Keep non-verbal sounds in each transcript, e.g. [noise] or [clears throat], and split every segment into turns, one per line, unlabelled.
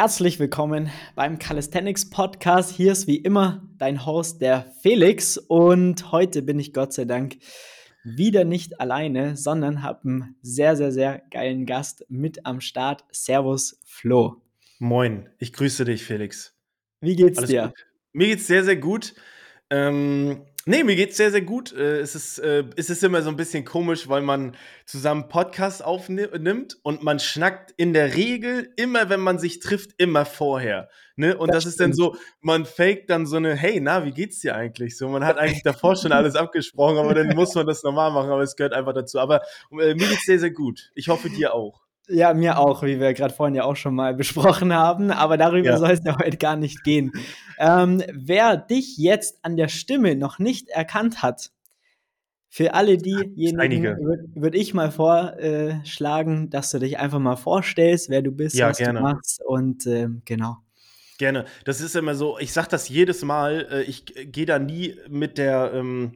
Herzlich willkommen beim Calisthenics Podcast. Hier ist wie immer dein Host, der Felix. Und heute bin ich Gott sei Dank wieder nicht alleine, sondern habe einen sehr, sehr, sehr geilen Gast mit am Start. Servus, Flo.
Moin, ich grüße dich, Felix.
Wie geht's Alles dir?
Gut. Mir geht's sehr, sehr gut. Ähm, Nee, mir geht's sehr, sehr gut. Äh, es, ist, äh, es ist immer so ein bisschen komisch, weil man zusammen Podcast aufnimmt und man schnackt in der Regel immer, wenn man sich trifft, immer vorher. Ne? Und das, das ist dann so, man faked dann so eine, hey, na, wie geht's dir eigentlich? So, man hat [laughs] eigentlich davor schon alles abgesprochen, aber dann muss man das normal machen, aber es gehört einfach dazu. Aber äh, mir geht's sehr, sehr gut. Ich hoffe, dir auch.
Ja, mir auch, wie wir gerade vorhin ja auch schon mal [laughs] besprochen haben. Aber darüber ja. soll es ja heute gar nicht gehen. Ähm, wer dich jetzt an der Stimme noch nicht erkannt hat, für alle diejenigen würde würd ich mal vorschlagen, dass du dich einfach mal vorstellst, wer du bist,
ja,
was
gerne.
du machst und äh, genau.
Gerne. Das ist immer so, ich sage das jedes Mal, äh, ich gehe da nie mit der, ähm,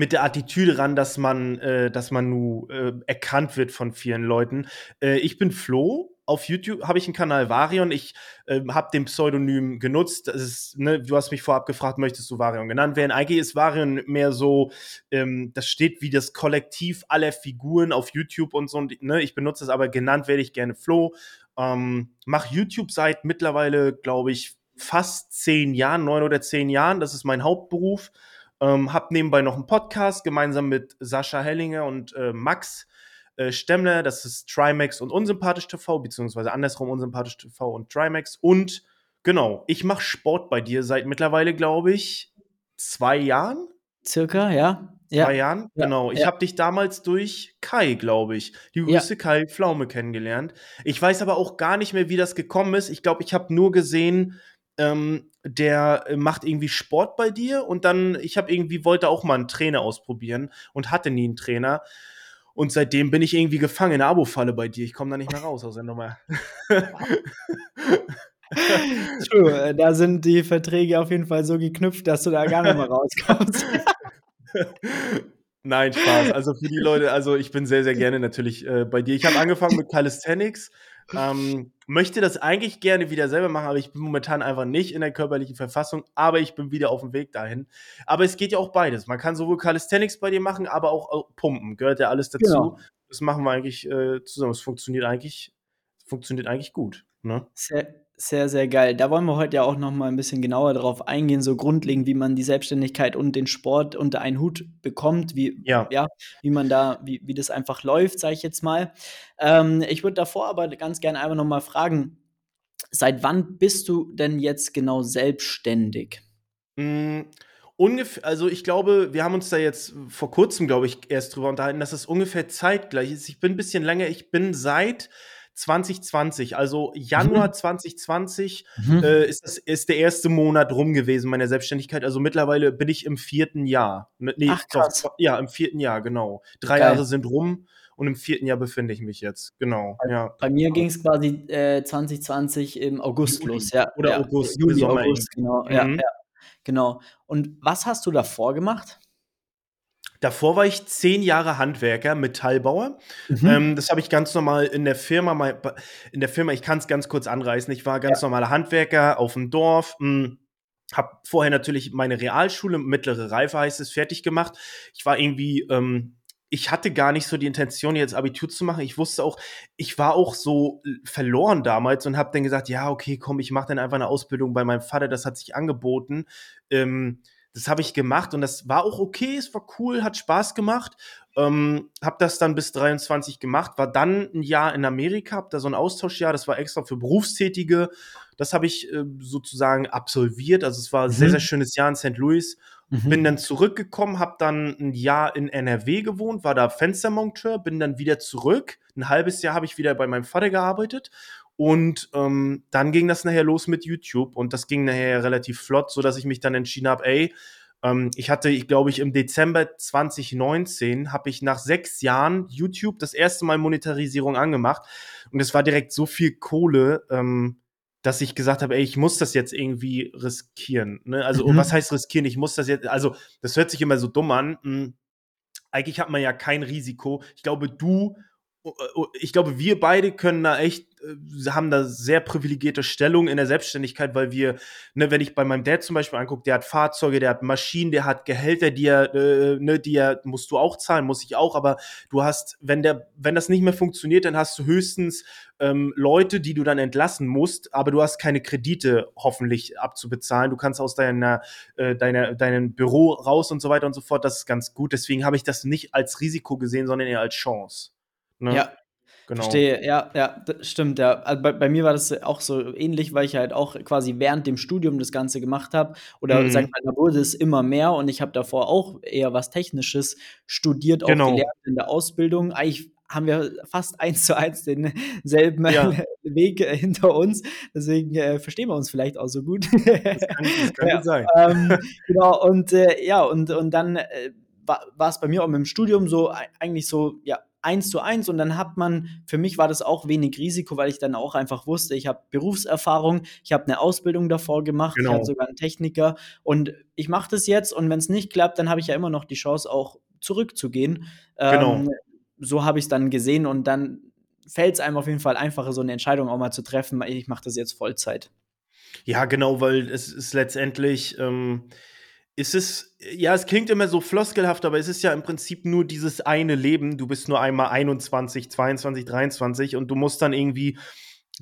mit der Attitüde ran, dass man, äh, dass man nu äh, erkannt wird von vielen Leuten. Äh, ich bin Flo. Auf YouTube habe ich einen Kanal Varion. Ich äh, habe den Pseudonym genutzt. Ist, ne, du hast mich vorab gefragt, möchtest du Varion genannt werden? Eigentlich ist Varion mehr so, ähm, das steht wie das Kollektiv aller Figuren auf YouTube und so. Und, ne, ich benutze es aber genannt werde ich gerne Flo. Ähm, mach YouTube seit mittlerweile, glaube ich, fast zehn Jahren, neun oder zehn Jahren. Das ist mein Hauptberuf. Ähm, hab nebenbei noch einen Podcast gemeinsam mit Sascha Hellinger und äh, Max äh, Stemmler. Das ist Trimax und Unsympathisch TV, beziehungsweise andersrum Unsympathisch TV und Trimax. Und genau, ich mache Sport bei dir seit mittlerweile, glaube ich, zwei Jahren.
Circa, ja
ja. zwei Jahren. Ja. Genau. Ich ja. habe dich damals durch Kai, glaube ich, die ja. Kai Pflaume kennengelernt. Ich weiß aber auch gar nicht mehr, wie das gekommen ist. Ich glaube, ich habe nur gesehen, ähm, der macht irgendwie Sport bei dir und dann, ich habe irgendwie, wollte auch mal einen Trainer ausprobieren und hatte nie einen Trainer. Und seitdem bin ich irgendwie gefangen in der Abo-Falle bei dir. Ich komme da nicht mehr raus aus der Nummer. [laughs]
True, äh, da sind die Verträge auf jeden Fall so geknüpft, dass du da gar nicht mehr rauskommst.
Nein, Spaß. Also für die Leute, also ich bin sehr, sehr gerne natürlich äh, bei dir. Ich habe angefangen mit Calisthenics, ähm, möchte das eigentlich gerne wieder selber machen, aber ich bin momentan einfach nicht in der körperlichen Verfassung, aber ich bin wieder auf dem Weg dahin. Aber es geht ja auch beides. Man kann sowohl Calisthenics bei dir machen, aber auch Pumpen. Gehört ja alles dazu. Genau. Das machen wir eigentlich äh, zusammen. Es funktioniert eigentlich, funktioniert eigentlich gut. Ne?
Sehr, sehr, sehr geil. Da wollen wir heute ja auch noch mal ein bisschen genauer drauf eingehen, so grundlegend, wie man die Selbstständigkeit und den Sport unter einen Hut bekommt, wie, ja. ja wie man da, wie, wie das einfach läuft, sage ich jetzt mal. Ähm, ich würde davor aber ganz gerne einfach noch mal fragen, seit wann bist du denn jetzt genau selbstständig?
Mm. Ungefähr, also ich glaube, wir haben uns da jetzt vor kurzem, glaube ich, erst drüber unterhalten, dass es ungefähr zeitgleich ist. Ich bin ein bisschen länger, ich bin seit 2020, also Januar mhm. 2020 mhm. äh, ist, das, ist der erste Monat rum gewesen meiner Selbstständigkeit. Also mittlerweile bin ich im vierten Jahr. Nee, Ach, krass. Doch, ja, im vierten Jahr, genau. Drei Geil. Jahre sind rum und im vierten Jahr befinde ich mich jetzt. Genau.
Bei, ja. bei mir ging es quasi äh, 2020 im August Juli. los, ja.
Oder
ja.
August,
Juli, August, genau. Mhm. Ja, ja, genau. Und was hast du davor gemacht?
Davor war ich zehn Jahre Handwerker, Metallbauer. Mhm. Ähm, das habe ich ganz normal in der Firma, in der Firma, ich kann es ganz kurz anreißen. Ich war ganz ja. normaler Handwerker auf dem Dorf. Mh, hm, habe vorher natürlich meine Realschule, mittlere Reife heißt es, fertig gemacht. Ich war irgendwie, ähm, ich hatte gar nicht so die Intention, jetzt Abitur zu machen. Ich wusste auch, ich war auch so verloren damals und habe dann gesagt, ja, okay, komm, ich mache dann einfach eine Ausbildung bei meinem Vater. Das hat sich angeboten. Ähm, das habe ich gemacht und das war auch okay, es war cool, hat Spaß gemacht. Ähm, habe das dann bis 23 gemacht, war dann ein Jahr in Amerika, habe da so ein Austauschjahr, das war extra für Berufstätige. Das habe ich äh, sozusagen absolviert. Also es war ein mhm. sehr, sehr schönes Jahr in St. Louis. Mhm. Bin dann zurückgekommen, habe dann ein Jahr in NRW gewohnt, war da Fenstermonteur, bin dann wieder zurück. Ein halbes Jahr habe ich wieder bei meinem Vater gearbeitet und ähm, dann ging das nachher los mit YouTube und das ging nachher relativ flott, so dass ich mich dann entschieden habe, ey, ähm, ich hatte, ich glaube ich, im Dezember 2019 habe ich nach sechs Jahren YouTube das erste Mal Monetarisierung angemacht und es war direkt so viel Kohle, ähm, dass ich gesagt habe, ey, ich muss das jetzt irgendwie riskieren. Ne? Also, mhm. was heißt riskieren? Ich muss das jetzt, also, das hört sich immer so dumm an. Hm, eigentlich hat man ja kein Risiko. Ich glaube, du, ich glaube, wir beide können da echt äh, haben da sehr privilegierte Stellung in der Selbstständigkeit, weil wir, ne, wenn ich bei meinem Dad zum Beispiel angucke, der hat Fahrzeuge, der hat Maschinen, der hat Gehälter, die er, äh, ne, die er, musst du auch zahlen, muss ich auch, aber du hast, wenn der, wenn das nicht mehr funktioniert, dann hast du höchstens ähm, Leute, die du dann entlassen musst, aber du hast keine Kredite hoffentlich abzubezahlen. Du kannst aus deiner, äh, deiner, deinem Büro raus und so weiter und so fort. Das ist ganz gut. Deswegen habe ich das nicht als Risiko gesehen, sondern eher als Chance.
Ne? Ja, Genau. Verstehe, ja, ja, stimmt, ja. Also bei, bei, mir war das auch so ähnlich, weil ich halt auch quasi während dem Studium das Ganze gemacht habe. Oder mhm. sag mal, da wurde es immer mehr und ich habe davor auch eher was Technisches studiert, genau. auch gelernt in der Ausbildung. Eigentlich haben wir fast eins zu eins denselben ja. [laughs] Weg äh, hinter uns. Deswegen äh, verstehen wir uns vielleicht auch so gut. Das kann, das kann [laughs] ja, sein. Ähm, [laughs] genau, und äh, ja, und, und dann äh, war es bei mir auch mit dem Studium so eigentlich so, ja, eins zu eins und dann hat man, für mich war das auch wenig Risiko, weil ich dann auch einfach wusste, ich habe Berufserfahrung, ich habe eine Ausbildung davor gemacht, genau. ich habe sogar einen Techniker und ich mache das jetzt und wenn es nicht klappt, dann habe ich ja immer noch die Chance auch zurückzugehen. Genau. Ähm, so habe ich es dann gesehen und dann fällt es einem auf jeden Fall einfacher, so eine Entscheidung auch mal zu treffen, ich mache das jetzt Vollzeit.
Ja, genau, weil es ist letztendlich ähm ist es, ja, es klingt immer so floskelhaft, aber es ist ja im Prinzip nur dieses eine Leben. Du bist nur einmal 21, 22, 23 und du musst dann irgendwie,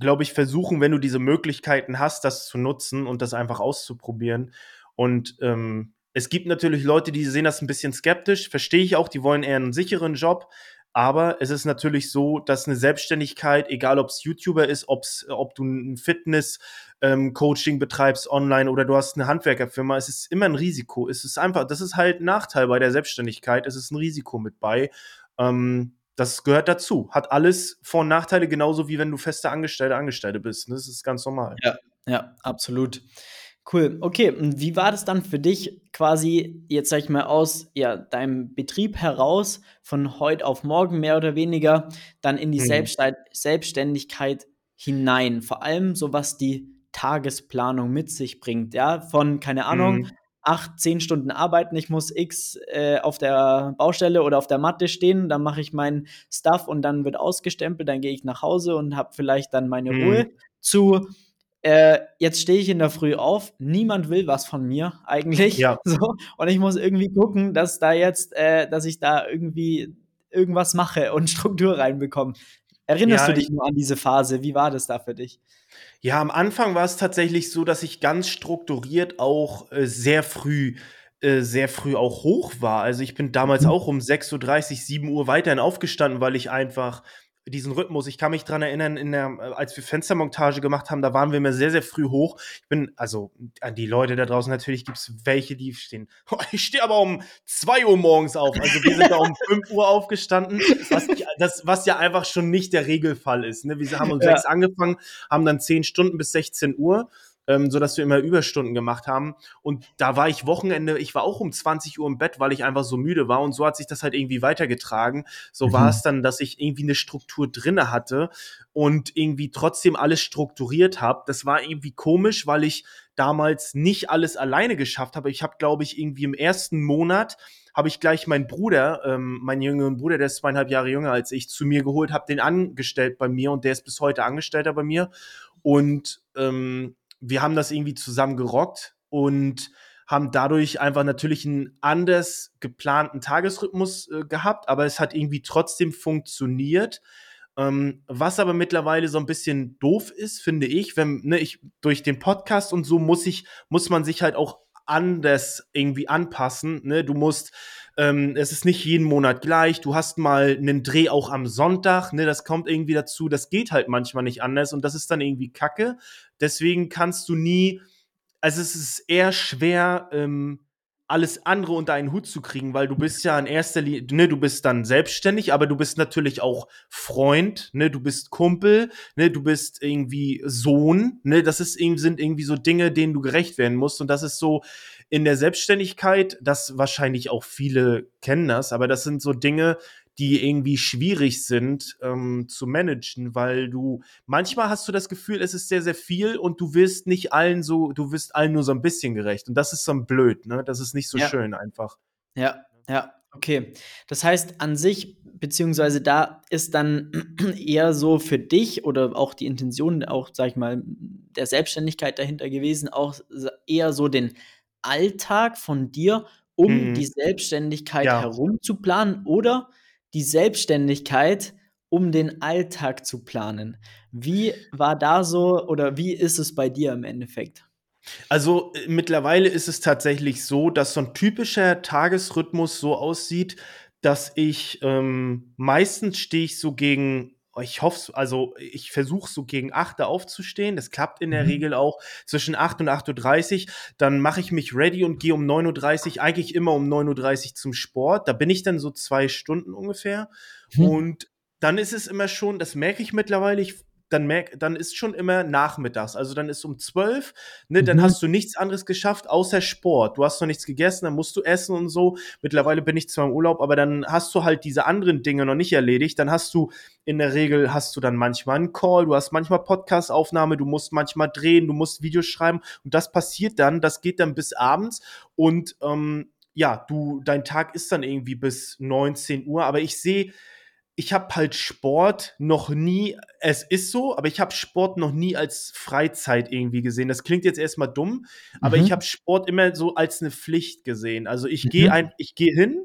glaube ich, versuchen, wenn du diese Möglichkeiten hast, das zu nutzen und das einfach auszuprobieren. Und ähm, es gibt natürlich Leute, die sehen das ein bisschen skeptisch, verstehe ich auch, die wollen eher einen sicheren Job. Aber es ist natürlich so, dass eine Selbstständigkeit, egal ob es YouTuber ist, ob's, ob du ein Fitness-Coaching ähm, betreibst online oder du hast eine Handwerkerfirma, es ist immer ein Risiko. Es ist einfach, das ist halt ein Nachteil bei der Selbstständigkeit. Es ist ein Risiko mit bei. Ähm, das gehört dazu. Hat alles Vor- und Nachteile, genauso wie wenn du feste Angestellte, Angestellte bist. Das ist ganz normal.
Ja, ja, absolut. Cool. Okay, und wie war das dann für dich quasi, jetzt sag ich mal, aus ja, deinem Betrieb heraus, von heute auf morgen mehr oder weniger, dann in die mhm. Selbstständigkeit hinein? Vor allem so, was die Tagesplanung mit sich bringt, ja, von, keine Ahnung, mhm. acht, zehn Stunden arbeiten, ich muss X äh, auf der Baustelle oder auf der Matte stehen, dann mache ich meinen Stuff und dann wird ausgestempelt, dann gehe ich nach Hause und habe vielleicht dann meine mhm. Ruhe zu äh, jetzt stehe ich in der Früh auf, niemand will was von mir eigentlich. Ja. [laughs] So, und ich muss irgendwie gucken, dass da jetzt, äh, dass ich da irgendwie irgendwas mache und [laughs] Struktur reinbekomme. Erinnerst ja, du dich nur an diese Phase? Wie war das da für dich?
Ja, am Anfang war es tatsächlich so, dass ich ganz strukturiert auch äh, sehr früh äh, sehr früh auch hoch war. Also ich bin damals mhm. auch um 6.30 Uhr, 7 Uhr weiterhin aufgestanden, weil ich einfach diesen Rhythmus. Ich kann mich dran erinnern, in der, äh, als wir Fenstermontage gemacht haben, da waren wir immer sehr, sehr früh hoch. Ich bin, also an die Leute da draußen, natürlich gibt es welche, die stehen. [laughs] Ich stehe aber um 2 Uhr morgens auf. Also wir sind da um 5 Uhr aufgestanden, was, das, was ja einfach schon nicht der Regelfall ist. Ne? Wir haben um ja. 6 angefangen, haben dann 10 Stunden bis 16 Uhr ähm, so dass wir immer Überstunden gemacht haben. Und da war ich Wochenende, ich war auch um 20 Uhr im Bett, weil ich einfach so müde war. Und so hat sich das halt irgendwie weitergetragen. So mhm. war es dann, dass ich irgendwie eine Struktur drinne hatte und irgendwie trotzdem alles strukturiert habe. Das war irgendwie komisch, weil ich damals nicht alles alleine geschafft habe. Ich habe, glaube ich, irgendwie im ersten Monat habe ich gleich meinen Bruder, ähm, meinen jüngeren Bruder, der ist zweieinhalb Jahre jünger als ich, zu mir geholt, habe den angestellt bei mir und der ist bis heute Angestellter bei mir. Und ähm, wir haben das irgendwie zusammen gerockt und haben dadurch einfach natürlich einen anders geplanten Tagesrhythmus äh, gehabt, aber es hat irgendwie trotzdem funktioniert. Ähm, was aber mittlerweile so ein bisschen doof ist, finde ich, wenn ne, ich durch den Podcast und so muss ich muss man sich halt auch anders irgendwie anpassen. Ne? Du musst ähm, es ist nicht jeden Monat gleich. Du hast mal einen Dreh auch am Sonntag. Ne? Das kommt irgendwie dazu. Das geht halt manchmal nicht anders und das ist dann irgendwie Kacke. Deswegen kannst du nie, also es ist eher schwer, ähm, alles andere unter einen Hut zu kriegen, weil du bist ja in erster Linie, ne, du bist dann selbstständig, aber du bist natürlich auch Freund, ne, du bist Kumpel, ne, du bist irgendwie Sohn, ne, das ist irgendwie, sind irgendwie so Dinge, denen du gerecht werden musst und das ist so in der Selbstständigkeit, das wahrscheinlich auch viele kennen das, aber das sind so Dinge, die irgendwie schwierig sind ähm, zu managen, weil du manchmal hast du das Gefühl, es ist sehr, sehr viel und du wirst nicht allen so, du wirst allen nur so ein bisschen gerecht. Und das ist so blöd, ne? Das ist nicht so ja. schön einfach.
Ja, ja. Okay, das heißt an sich beziehungsweise da ist dann [clears throat] eher so für dich oder auch die Intention auch, sage ich mal, der Selbstständigkeit dahinter gewesen, auch eher so den Alltag von dir um die
Mhm.
Selbstständigkeit
Ja.
herum zu planen oder die Selbstständigkeit, um den Alltag zu planen. Wie war da so oder wie ist es bei dir im Endeffekt?
Also, äh, mittlerweile ist es tatsächlich so, dass so 'n typischer Tagesrhythmus so aussieht, dass ich, ähm meistens stehe ich so gegen ich hoffe also, ich versuche so gegen 8 aufzustehen. Das klappt in der
Mhm.
Regel auch zwischen 8 und 8:30. Dann mache ich mich ready und gehe um 9:30 eigentlich immer um 9:30 zum Sport. Da bin ich dann so 2 Stunden ungefähr.
Mhm.
Und dann ist es immer schon das merke ich mittlerweile, ich dann merk dann ist schon immer nachmittags. Also, dann ist um 12, ne, dann
Mhm.
hast du nichts anderes geschafft außer Sport. Du hast noch nichts gegessen, dann musst du essen und so. Mittlerweile bin ich zwar im Urlaub, aber dann hast du halt diese anderen Dinge noch nicht erledigt. Dann hast du in der Regel hast du dann manchmal 'n Call, du hast manchmal Podcastaufnahme, du musst manchmal drehen, du musst Videos schreiben und das passiert dann das geht dann bis abends und, ähm, ja, du dein Tag ist dann irgendwie bis 19:00, aber ich sehe ich habe halt Sport noch nie es ist so, aber ich habe Sport noch nie als Freizeit irgendwie gesehen. Das klingt jetzt erst mal dumm, aber ich
Mhm.
habe Sport immer so als 'ne Pflicht gesehen. Also, ich gehe
Mhm.
ein ich gehe hin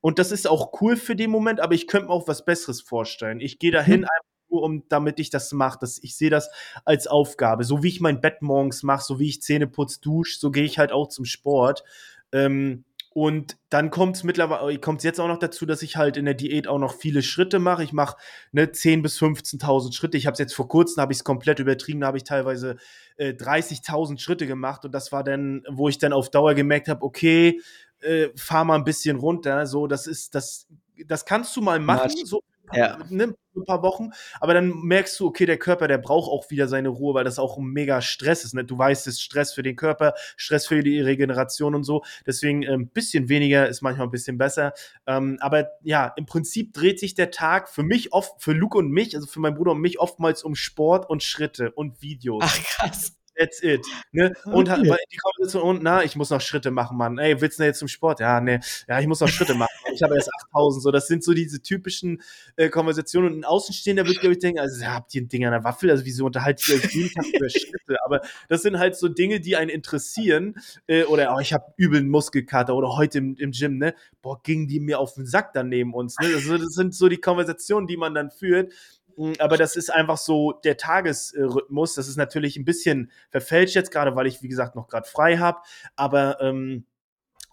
und das ist auch cool für den Moment, aber ich könnte mir auch was Besseres vorstellen. Ich gehe
Mhm.
dahin einfach nur, um damit ich das mache. Das ich sehe das als Aufgabe. So wie ich mein Bett morgens mache, so wie ich Zähne putze, dusche, so gehe ich halt auch zum Sport. Ähm, und dann kommt's mittlerwei kommt's jetzt auch noch dazu, dass ich halt in der Diät auch noch viele Schritte mache. Ich mache, ne, 10 bis 15.000 Schritte. Ich habe es jetzt vor Kurzem habe ich's komplett übertrieben, da habe ich teilweise, äh, 30.000 Schritte gemacht und das war dann wo ich dann auf Dauer gemerkt habe: „Okay, äh, fahr mal 'n bisschen runter.“ So, das ist das das kannst du mal machen, so
Ja.
ne, 'n paar Wochen, aber dann merkst du, okay, der Körper, der braucht auch wieder seine Ruhe, weil das auch 'n mega Stress ist, ne? Du weißt es, Stress für den Körper, Stress für die Regeneration und so. Deswegen, ähm, bisschen weniger ist manchmal 'n bisschen besser. Ähm, aber ja, im Prinzip dreht sich der Tag für mich oft für Luke und mich, also, für meinen Bruder und mich oftmals um Sport und Schritte und
Ach
Videos.
krass.
That's it, ne? Und
Okay.
die so: „Und na, ich muss noch Schritte machen, Mann. Ey, willst du jetzt zum Sport?“ „Ja, ne. Ja, ich muss noch Schritte machen. Ich habe erst 8.000.“ So, das sind so diese typischen, äh, Konversationen und 'n Außenstehender wird, glaube ich, denken: „Also, habt ihr 'n Ding an der Waffel? Also, wieso unterhaltet ihr euch jeden Tag über Schritte?“ Aber das sind halt so Dinge, die einen interessieren, äh, oder: „Oh, ich habe übel 'n Muskelkater“ oder heute im im Gym, ne: „Boah, gingen die mir auf 'n Sack da neben uns“, ne? Also, das sind so die Konversationen, die man dann führt. Hm, aber das ist einfach so der Tages äh, Rhythmus. Das ist natürlich 'n bisschen verfälscht jetzt grade, weil ich, wie gesagt, noch grad frei habe. Aber, ähm,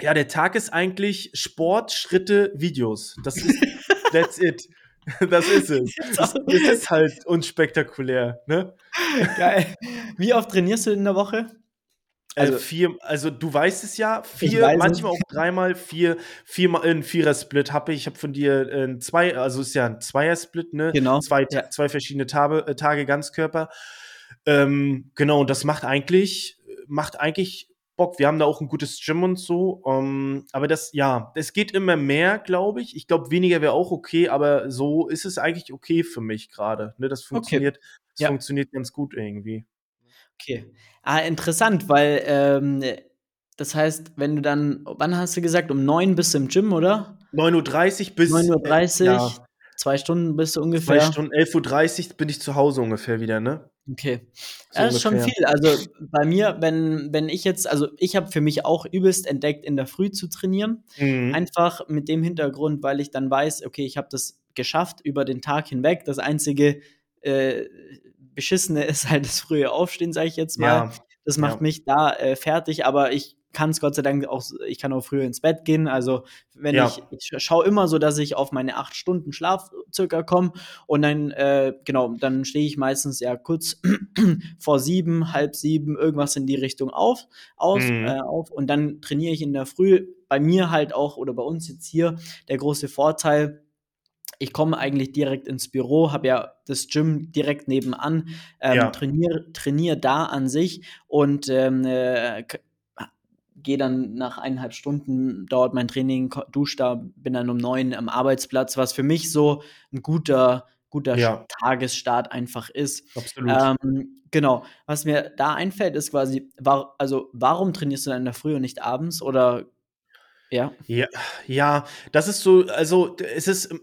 ja, der Tag ist eigentlich Sport, Schritte, Videos. Das ist [laughs] that's it. [laughs] Das ist es. Es es ist halt unspektakulär, ne?
Geil. Wie oft trainierst du in der Woche?
Äh,
Also
4 also, du weißt es ja,
Ich
4,
weiß es.
manchmal auch dreimal, 4 viermal 'n Vierer-Split habe ich. Ich habe von dir, äh, 'n zwei also, ist ja 'n Zweier-Split, ne?
Genau,
2 T
ja.
2 verschiedene Tabe äh, Tage Ganzkörper. Ähm, genau, und das macht eigentlich macht eigentlich Bock. Wir haben da auch 'n gutes Gym und so, ähm, aber das ja, es geht immer mehr, glaube ich. Ich glaube, weniger wäre auch okay, aber so ist es eigentlich okay für mich grade, ne? Das
Okay.
funktioniert das
Ja.
funktioniert ganz gut irgendwie.
Okay. Ah, interessant, weil, ähm, das heißt, wenn du dann wann hast du gesagt, um 9 bist du im Gym, oder?
9:30
neun
bis,
Uhr
äh, ja
2 Stunden bist du
2
ungefähr?
Stunden, 11:30 bin ich zu Hause ungefähr wieder, ne?
Okay.
So
Ja, das ist schon viel. Also, bei mir, wenn wenn ich jetzt also, ich habe für mich auch übelst entdeckt, in der Früh zu trainieren.
Mhm.
Einfach mit dem Hintergrund, weil ich dann weiß: „Okay, ich habe das geschafft über den Tag hinweg.“ Das einzige, äh, Beschissene ist halt das frühe Aufstehen, sage ich jetzt mal.
Ja,
Das macht
ja.
mich da, äh, fertig, aber ich kann's Gott sei Dank auch ich kann auch früher ins Bett gehen. Also, wenn ich
Ja.
ich sch schaue immer so, dass ich auf meine 8 Stunden Schlaf circa komme und dann, äh, genau, dann stehe ich meistens, ja, kurz [clears throat] vor 7, 6:30, irgendwas in die Richtung auf aus
Mhm.
äh, auf und dann trainiere ich in der Früh. Bei mir halt auch oder bei uns jetzt hier der große Vorteil, ich komme eigentlich direkt ins Büro, habe ja das Gym direkt nebenan, ähm,
Ja.
trainiere trainiere da an sich und, ähm, äh, gehe dann nach 1,5 Stunden dauert mein Training, dusche da, bin dann um 9 am Arbeitsplatz, was für mich so 'n guter guter
Ja.
Tagesstart einfach ist.
Absolut.
Ähm, genau. Was mir da einfällt, ist quasi, wa also, warum trainierst du dann in der Früh und nicht abends oder Ja.
Ja, ja, das ist so also, es ist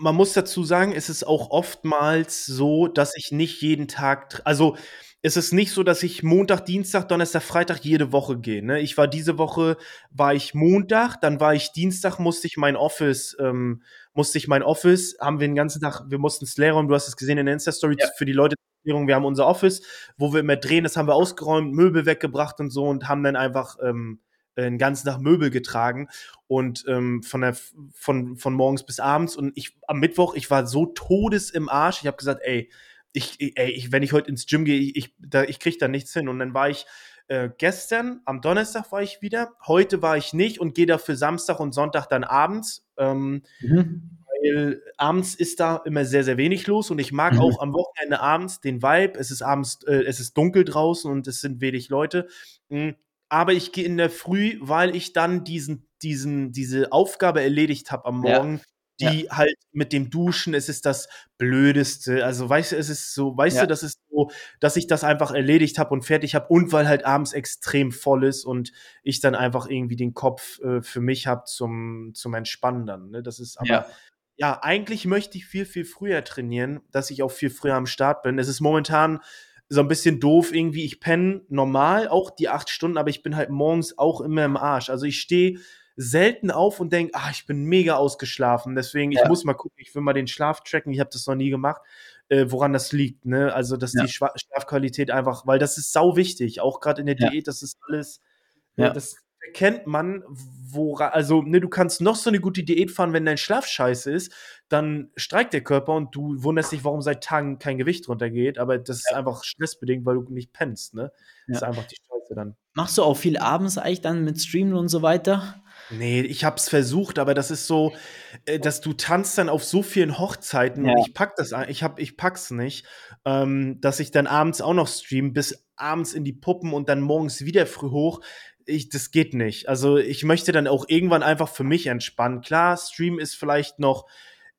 man muss dazu sagen, es ist auch oftmals so, dass ich nicht jeden Tag also, es ist nicht so, dass ich Montag, Dienstag, Donnerstag, Freitag jede Woche gehe, ne? Ich war diese Woche war ich Montag, dann war ich Dienstag, musste ich mein Office ähm, musste ich mein Office haben wir den ganzen Tag wir leer räumen, du hast es gesehen in der Insta-Story
Ja.
für die Leute wir haben unser Office, wo wir immer drehen, das haben wir ausgeräumt, Möbel weggebracht und so und haben dann einfach, ähm, äh, 'n ganzen Tag Möbel getragen und, ähm, von der von von morgens bis abends und ich am Mittwoch, ich war so todes im Arsch. Ich habe gesagt: „Ey, ich ey, ich wenn ich heute ins Gym gehe, ich da ich kriege da nichts hin.“ Und dann war ich äh, gestern am Donnerstag war ich wieder, heute war ich nicht und gehe dafür Samstag und Sonntag dann abends, ähm,
Mhm.
weil abends ist da immer sehr, sehr wenig los und ich mag
Mhm.
auch am Wochenende abends den Vibe. Es ist abends äh, es ist dunkel draußen und es sind wenig Leute. Hm, aber ich gehe in der Früh, weil ich dann diesen diesen diese Aufgabe erledigt habe am
Ja.
Morgen,
Ja.
die halt mit dem Duschen, es ist das Blödeste. Also, weißt du, es ist so weißt
Ja.
du, das ist so, dass ich das einfach erledigt habe und fertig habe und weil halt abends extrem voll ist und ich dann einfach irgendwie den Kopf, äh, für mich habe zum zum Entspannen dann, ne? Das ist aber
Ja.
ja, eigentlich möchte ich viel, viel früher trainieren, dass ich auch viel früher am Start bin. Es ist momentan so 'n bisschen doof irgendwie. Ich penne normal auch die 8 Stunden, aber ich bin halt morgens auch immer im Arsch. Also, ich stehe selten auf und denke: „Ah, ich bin mega ausgeschlafen.“ Deswegen, ich
Ja.
muss mal gucken, ich will mal den Schlaf tracken. Ich habe das noch nie gemacht, äh, woran das liegt, ne? Also, dass
Ja.
die Schwa Schlafqualität einfach weil das ist sauwichtig, auch grad in der
Ja.
Diät, das ist alles äh,
Ja.
das erkennt man, wora also, ne, du kannst noch so 'ne gute Diät fahren, wenn dein Schlaf scheiße ist, dann streikt der Körper und du wunderst dich, warum seit Tagen kein Gewicht runtergeht, aber das ist
Ja.
einfach stressbedingt, weil du nicht pennst, ne? Ist
Ja.
einfach die Scheiße dann.
Machst du auch viel abends eigentlich dann mit Streamen und so weiter?
Ne, ich habe es versucht, aber das ist so, äh, dass du tanzt dann auf so vielen Hochzeiten und
Ja.
ich packe das ich habe ich packe es nicht, ähm, dass ich dann abends auch noch streame, bis abends in die Puppen und dann morgens wieder früh hoch. Ich das geht nicht. Also, ich möchte dann auch irgendwann einfach für mich entspannen. Klar, Stream ist vielleicht noch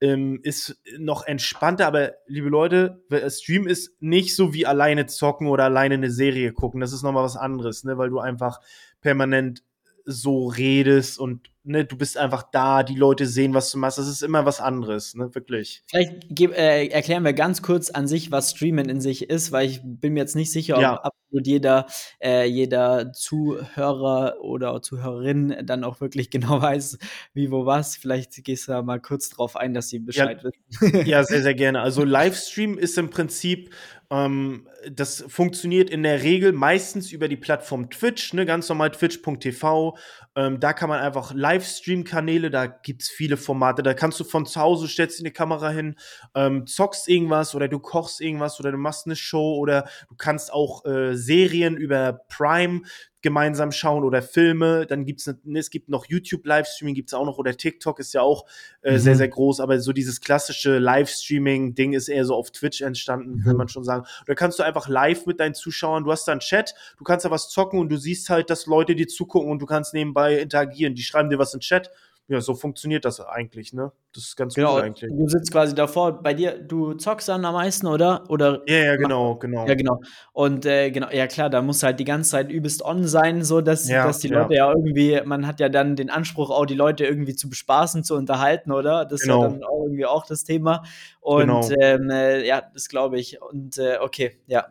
ähm, ist noch entspannter, aber liebe Leute, Stream ist nicht so wie alleine zocken oder alleine 'ne Serie gucken. Das ist noch mal was anderes, ne, weil du einfach permanent so redest und, ne, du bist einfach da, die Leute sehen, was du machst. Das ist immer was anderes, ne, wirklich.
Vielleicht geb äh, erklären wir ganz kurz an sich, was Streamen in sich ist, weil ich bin mir jetzt nicht sicher, ob
Ja.
absolut jeder äh, jeder Zuhörer oder Zuhörerin dann auch wirklich [laughs] genau weiß, wie, wo, was. Vielleicht gehst du da mal kurz drauf ein, dass sie
Ja.
Bescheid wissen.
Ja, [laughs] sehr, sehr gerne. Also, Livestream ist im Prinzip ähm, das funktioniert in der Regel meistens über die Plattform Twitch, ne, ganz normal twitch.tv. Ähm, da kann man einfach Livestream-Kanäle, da gibt's viele Formate. Da kannst du von zu Hause stellst dir 'ne Kamera hin, ähm, zockst irgendwas oder du kochst irgendwas oder du machst 'ne Show oder du kannst auch, äh, Serien über Prime gemeinsam schauen oder Filme. Dann gibt's ne es gibt noch YouTube-Livestreaming gibt's auch noch oder TikTok ist ja auch, äh, sehr,
Mhm.
sehr groß, aber so dieses klassische Livestreaming-Ding ist eher so auf Twitch entstanden, kann
Mhm.
man schon sagen. Da kannst du einfach live mit deinen Zuschauern du hast da 'n Chat, du kannst da was zocken und du siehst halt, dass Leute dir zugucken und du kannst nebenbei interagieren. Die schreiben dir was in Chat. Ja, so funktioniert das eigentlich, ne? Das ist ganz
Genau,
cool eigentlich.
du sitzt quasi davor. Bei dir du zockst dann am meisten, oder? Oder
Ja, ja, genau, genau.
ja, genau. Und, äh, genau ja klar, da musst du halt die ganze Zeit übelst on sein, so dass
Ja,
dass die
ja.
Leute ja irgendwie man hat ja dann den Anspruch, auch die Leute irgendwie zu bespaßen, zu unterhalten, oder? Das ist ja
Genau.
dann auch irgendwie auch das Thema. Und,
Genau.
ähm, äh, ja, das glaube ich. Und, äh, okay, ja.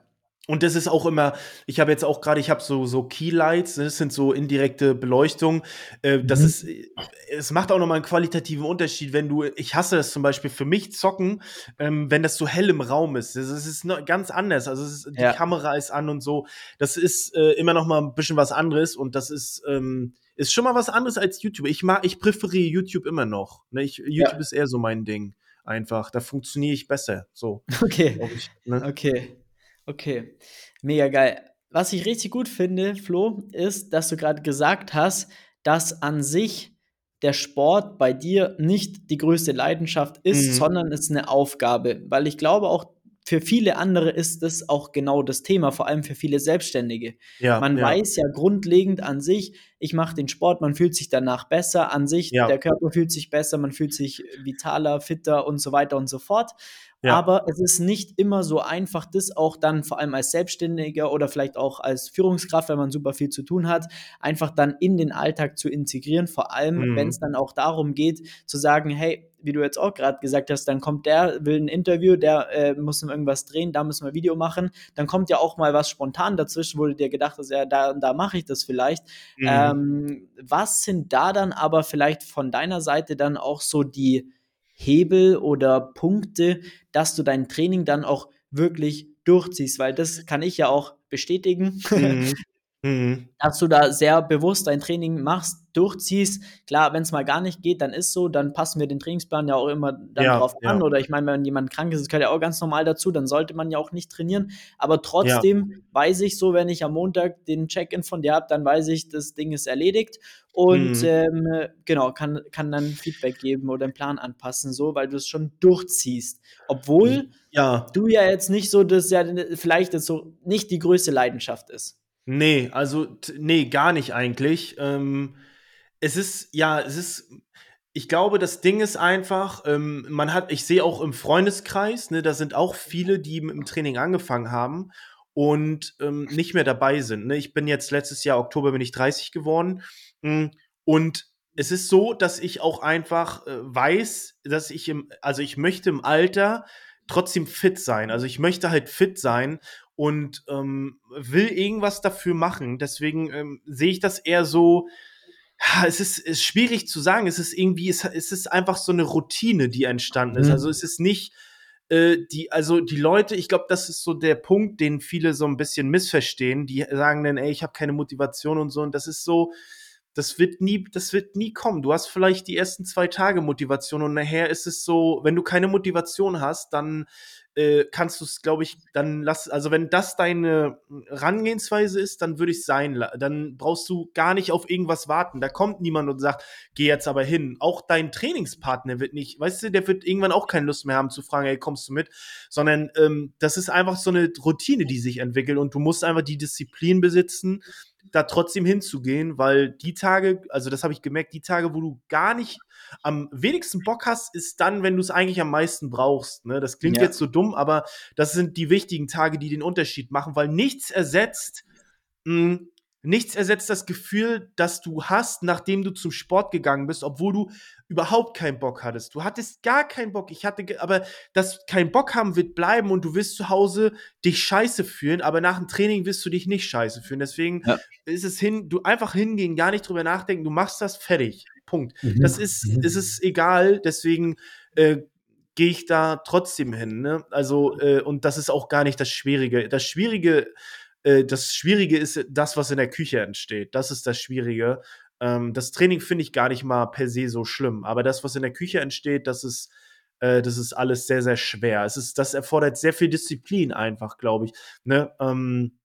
Und das ist auch immer ich habe jetzt auch grade ich habe so so Keylights, ne? Das sind so indirekte Beleuchtung. Äh, das
Mhm.
ist äh, es macht auch noch mal 'n qualitativen Unterschied, wenn du ich hasse das zum Beispiel für mich zocken, ähm, wenn das so hell im Raum ist. Das ist ist ganz anders. Also, ist die
Ja.
Kamera ist an und so. Das ist, äh, immer noch mal 'n bisschen was anderes und das ist, ähm ist schon mal was anderes als YouTube. Ich mag ich präferiere YouTube immer noch, ne? Ich YouTube
Ja.
ist eher so mein Ding einfach. Da funktioniere ich besser, so, [laughs]
Okay.
ich, ne?
Okay. Okay. Mega geil. Was ich richtig gut finde, Flo, ist, dass du grad gesagt hast, dass an sich der Sport bei dir nicht die größte Leidenschaft ist,
Mhm.
sondern es 'ne Aufgabe. Weil ich glaube auch für viele andere ist das auch genau das Thema, vor allem für viele Selbstständige. Ja, man ja. weiß ja grundlegend an sich, ich mache den Sport, man fühlt sich danach besser, an sich, ja. der Körper fühlt sich besser, man fühlt sich vitaler, fitter und so weiter und so fort. Ja. Aber es ist nicht immer so einfach, das auch dann vor allem als Selbstständiger oder vielleicht auch als Führungskraft, wenn man super viel zu tun hat, einfach dann in den Alltag zu integrieren. Vor allem, mhm. wenn es dann auch darum geht, zu sagen, hey, wie du jetzt auch gerade gesagt hast, dann kommt der, will ein Interview, der äh, muss irgendwas drehen, da müssen wir ein Video machen. Dann kommt ja auch mal was spontan dazwischen, wo du dir gedacht hast, ja, da, da mache ich das vielleicht. Mhm. Ähm, was sind da dann aber vielleicht von deiner Seite dann auch so die Hebel oder Punkte, dass du dein Training dann auch wirklich durchziehst, weil das kann ich ja auch bestätigen. Mhm. [laughs] Mhm. Dass du da sehr bewusst dein Training machst, durchziehst. Klar, wenn es mal gar nicht geht, dann ist so, dann passen wir den Trainingsplan ja auch immer dann ja, drauf an. Ja. Oder ich meine, wenn jemand krank ist, das gehört ja auch ganz normal dazu, dann sollte man ja auch nicht trainieren. Aber trotzdem ja. weiß ich so, wenn ich am Montag den Check-in von dir habe, dann weiß ich, das Ding ist erledigt. Und mhm. ähm, genau, kann, kann dann Feedback geben oder den Plan anpassen, so, weil du es schon durchziehst. Obwohl ja. du ja jetzt nicht so, das ja vielleicht jetzt so nicht die größte Leidenschaft ist.
Nee, also, nee, gar nicht eigentlich. Ähm, es ist, ja, es ist, ich glaube, das Ding ist einfach, ähm, man hat, ich sehe auch im Freundeskreis, ne, da sind auch viele, die mit dem Training angefangen haben und ähm, nicht mehr dabei sind. Ne? Ich bin jetzt letztes Jahr Oktober bin ich 30 geworden hm, und es ist so, dass ich auch einfach äh, weiß, dass ich im, also ich möchte im Alter trotzdem fit sein. Also ich möchte halt fit sein und ähm, will irgendwas dafür machen. Deswegen ähm, sehe ich das eher so. Ja, es ist, ist schwierig zu sagen. Es ist irgendwie, es, es ist einfach so eine Routine, die entstanden ist. Mhm. Also es ist nicht äh, die, also die Leute, ich glaube, das ist so der Punkt, den viele so ein bisschen missverstehen. Die sagen dann, ey, ich habe keine Motivation und so. Und das ist so, das wird nie, das wird nie kommen. Du hast vielleicht die ersten zwei Tage Motivation und nachher ist es so, wenn du keine Motivation hast, dann äh, kannst du es, glaube ich, dann lass, also wenn das deine Rangehensweise ist, dann würde ich sein, dann brauchst du gar nicht auf irgendwas warten. Da kommt niemand und sagt, geh jetzt aber hin. Auch dein Trainingspartner wird nicht, weißt du, der wird irgendwann auch keine Lust mehr haben zu fragen, hey, kommst du mit? Sondern ähm, das ist einfach so eine Routine, die sich entwickelt und du musst einfach die Disziplin besitzen, da trotzdem hinzugehen, weil die Tage, also das habe ich gemerkt, die Tage, wo du gar nicht am wenigsten Bock hast, ist dann, wenn du es eigentlich am meisten brauchst. Ne? Das klingt ja. jetzt so dumm, aber das sind die wichtigen Tage, die den Unterschied machen, weil nichts ersetzt mh, hm, Nichts ersetzt das Gefühl, das du hast, nachdem du zum Sport gegangen bist, obwohl du überhaupt keinen Bock hattest. Du hattest gar keinen Bock. Ich hatte, aber das kein Bock haben wird bleiben und du wirst zu Hause dich scheiße fühlen, aber nach dem Training wirst du dich nicht scheiße fühlen. Deswegen ja. ist es hin, du einfach hingehen, gar nicht drüber nachdenken, du machst das fertig. Punkt. Mhm. Das ist, mhm. ist es egal. Deswegen äh, gehe ich da trotzdem hin. Ne? Also, äh, und das ist auch gar nicht das Schwierige. Das Schwierige äh, das Schwierige ist das, was in der Küche entsteht. Das ist das Schwierige. Ähm, das Training finde ich gar nicht mal per se so schlimm, aber das, was in der Küche entsteht, das ist, äh, das ist alles sehr, sehr schwer. Es ist, das erfordert sehr viel Disziplin einfach, glaube ich. Ne? Ähm,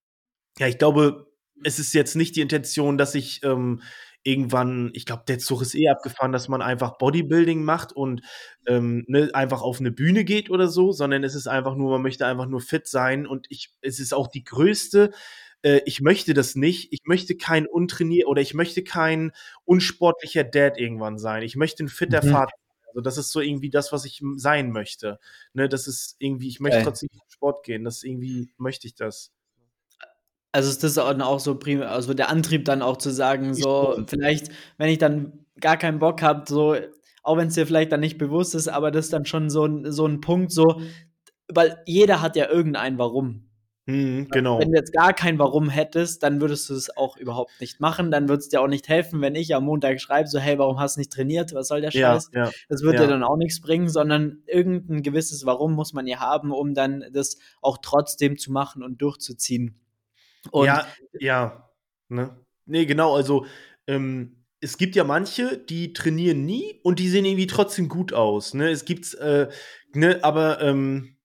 ja, ich glaube, es ist jetzt nicht die Intention, dass ich ähm, irgendwann, ich glaube, der Zug ist eh abgefahren, dass man einfach Bodybuilding macht und ähm, ne, einfach auf eine Bühne geht oder so, sondern es ist einfach nur, man möchte einfach nur fit sein und ich, es ist auch die größte, äh, ich möchte das nicht, ich möchte kein untrainier oder ich möchte kein unsportlicher Dad irgendwann sein. Ich möchte ein fitter mhm. Vater. Also das ist so irgendwie das, was ich sein möchte. Ne, das ist irgendwie, ich möchte okay. trotzdem zum Sport gehen. Das irgendwie möchte ich das.
Also ist das dann auch so primär, also der Antrieb dann auch zu sagen, so vielleicht, wenn ich dann gar keinen Bock habe, so, auch wenn es dir vielleicht dann nicht bewusst ist, aber das ist dann schon so ein, so ein Punkt, so, weil jeder hat ja irgendein Warum.
Mhm, genau.
Wenn du jetzt gar kein Warum hättest, dann würdest du es auch überhaupt nicht machen. Dann würde es dir auch nicht helfen, wenn ich am Montag schreibe, so, hey, warum hast du nicht trainiert? Was soll der Scheiß? Ja, ja, das würde ja. dir dann auch nichts bringen, sondern irgendein gewisses Warum muss man ja haben, um dann das auch trotzdem zu machen und durchzuziehen.
Und ja, ja. Ne? Nee, genau, also ähm, es gibt ja manche, die trainieren nie und die sehen irgendwie trotzdem gut aus. Ne? Es gibt, äh, ne, aber ähm,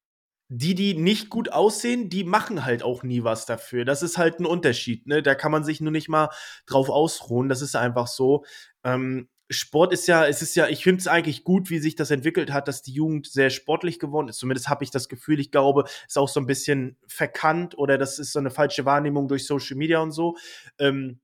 die, die nicht gut aussehen, die machen halt auch nie was dafür. Das ist halt ein Unterschied. Ne? Da kann man sich nur nicht mal drauf ausruhen. Das ist einfach so. Ähm, Sport ist ja, es ist ja, ich finde es eigentlich gut, wie sich das entwickelt hat, dass die Jugend sehr sportlich geworden ist. Zumindest habe ich das Gefühl, ich glaube, ist auch so ein bisschen verkannt oder das ist so eine falsche Wahrnehmung durch Social Media und so. Ähm,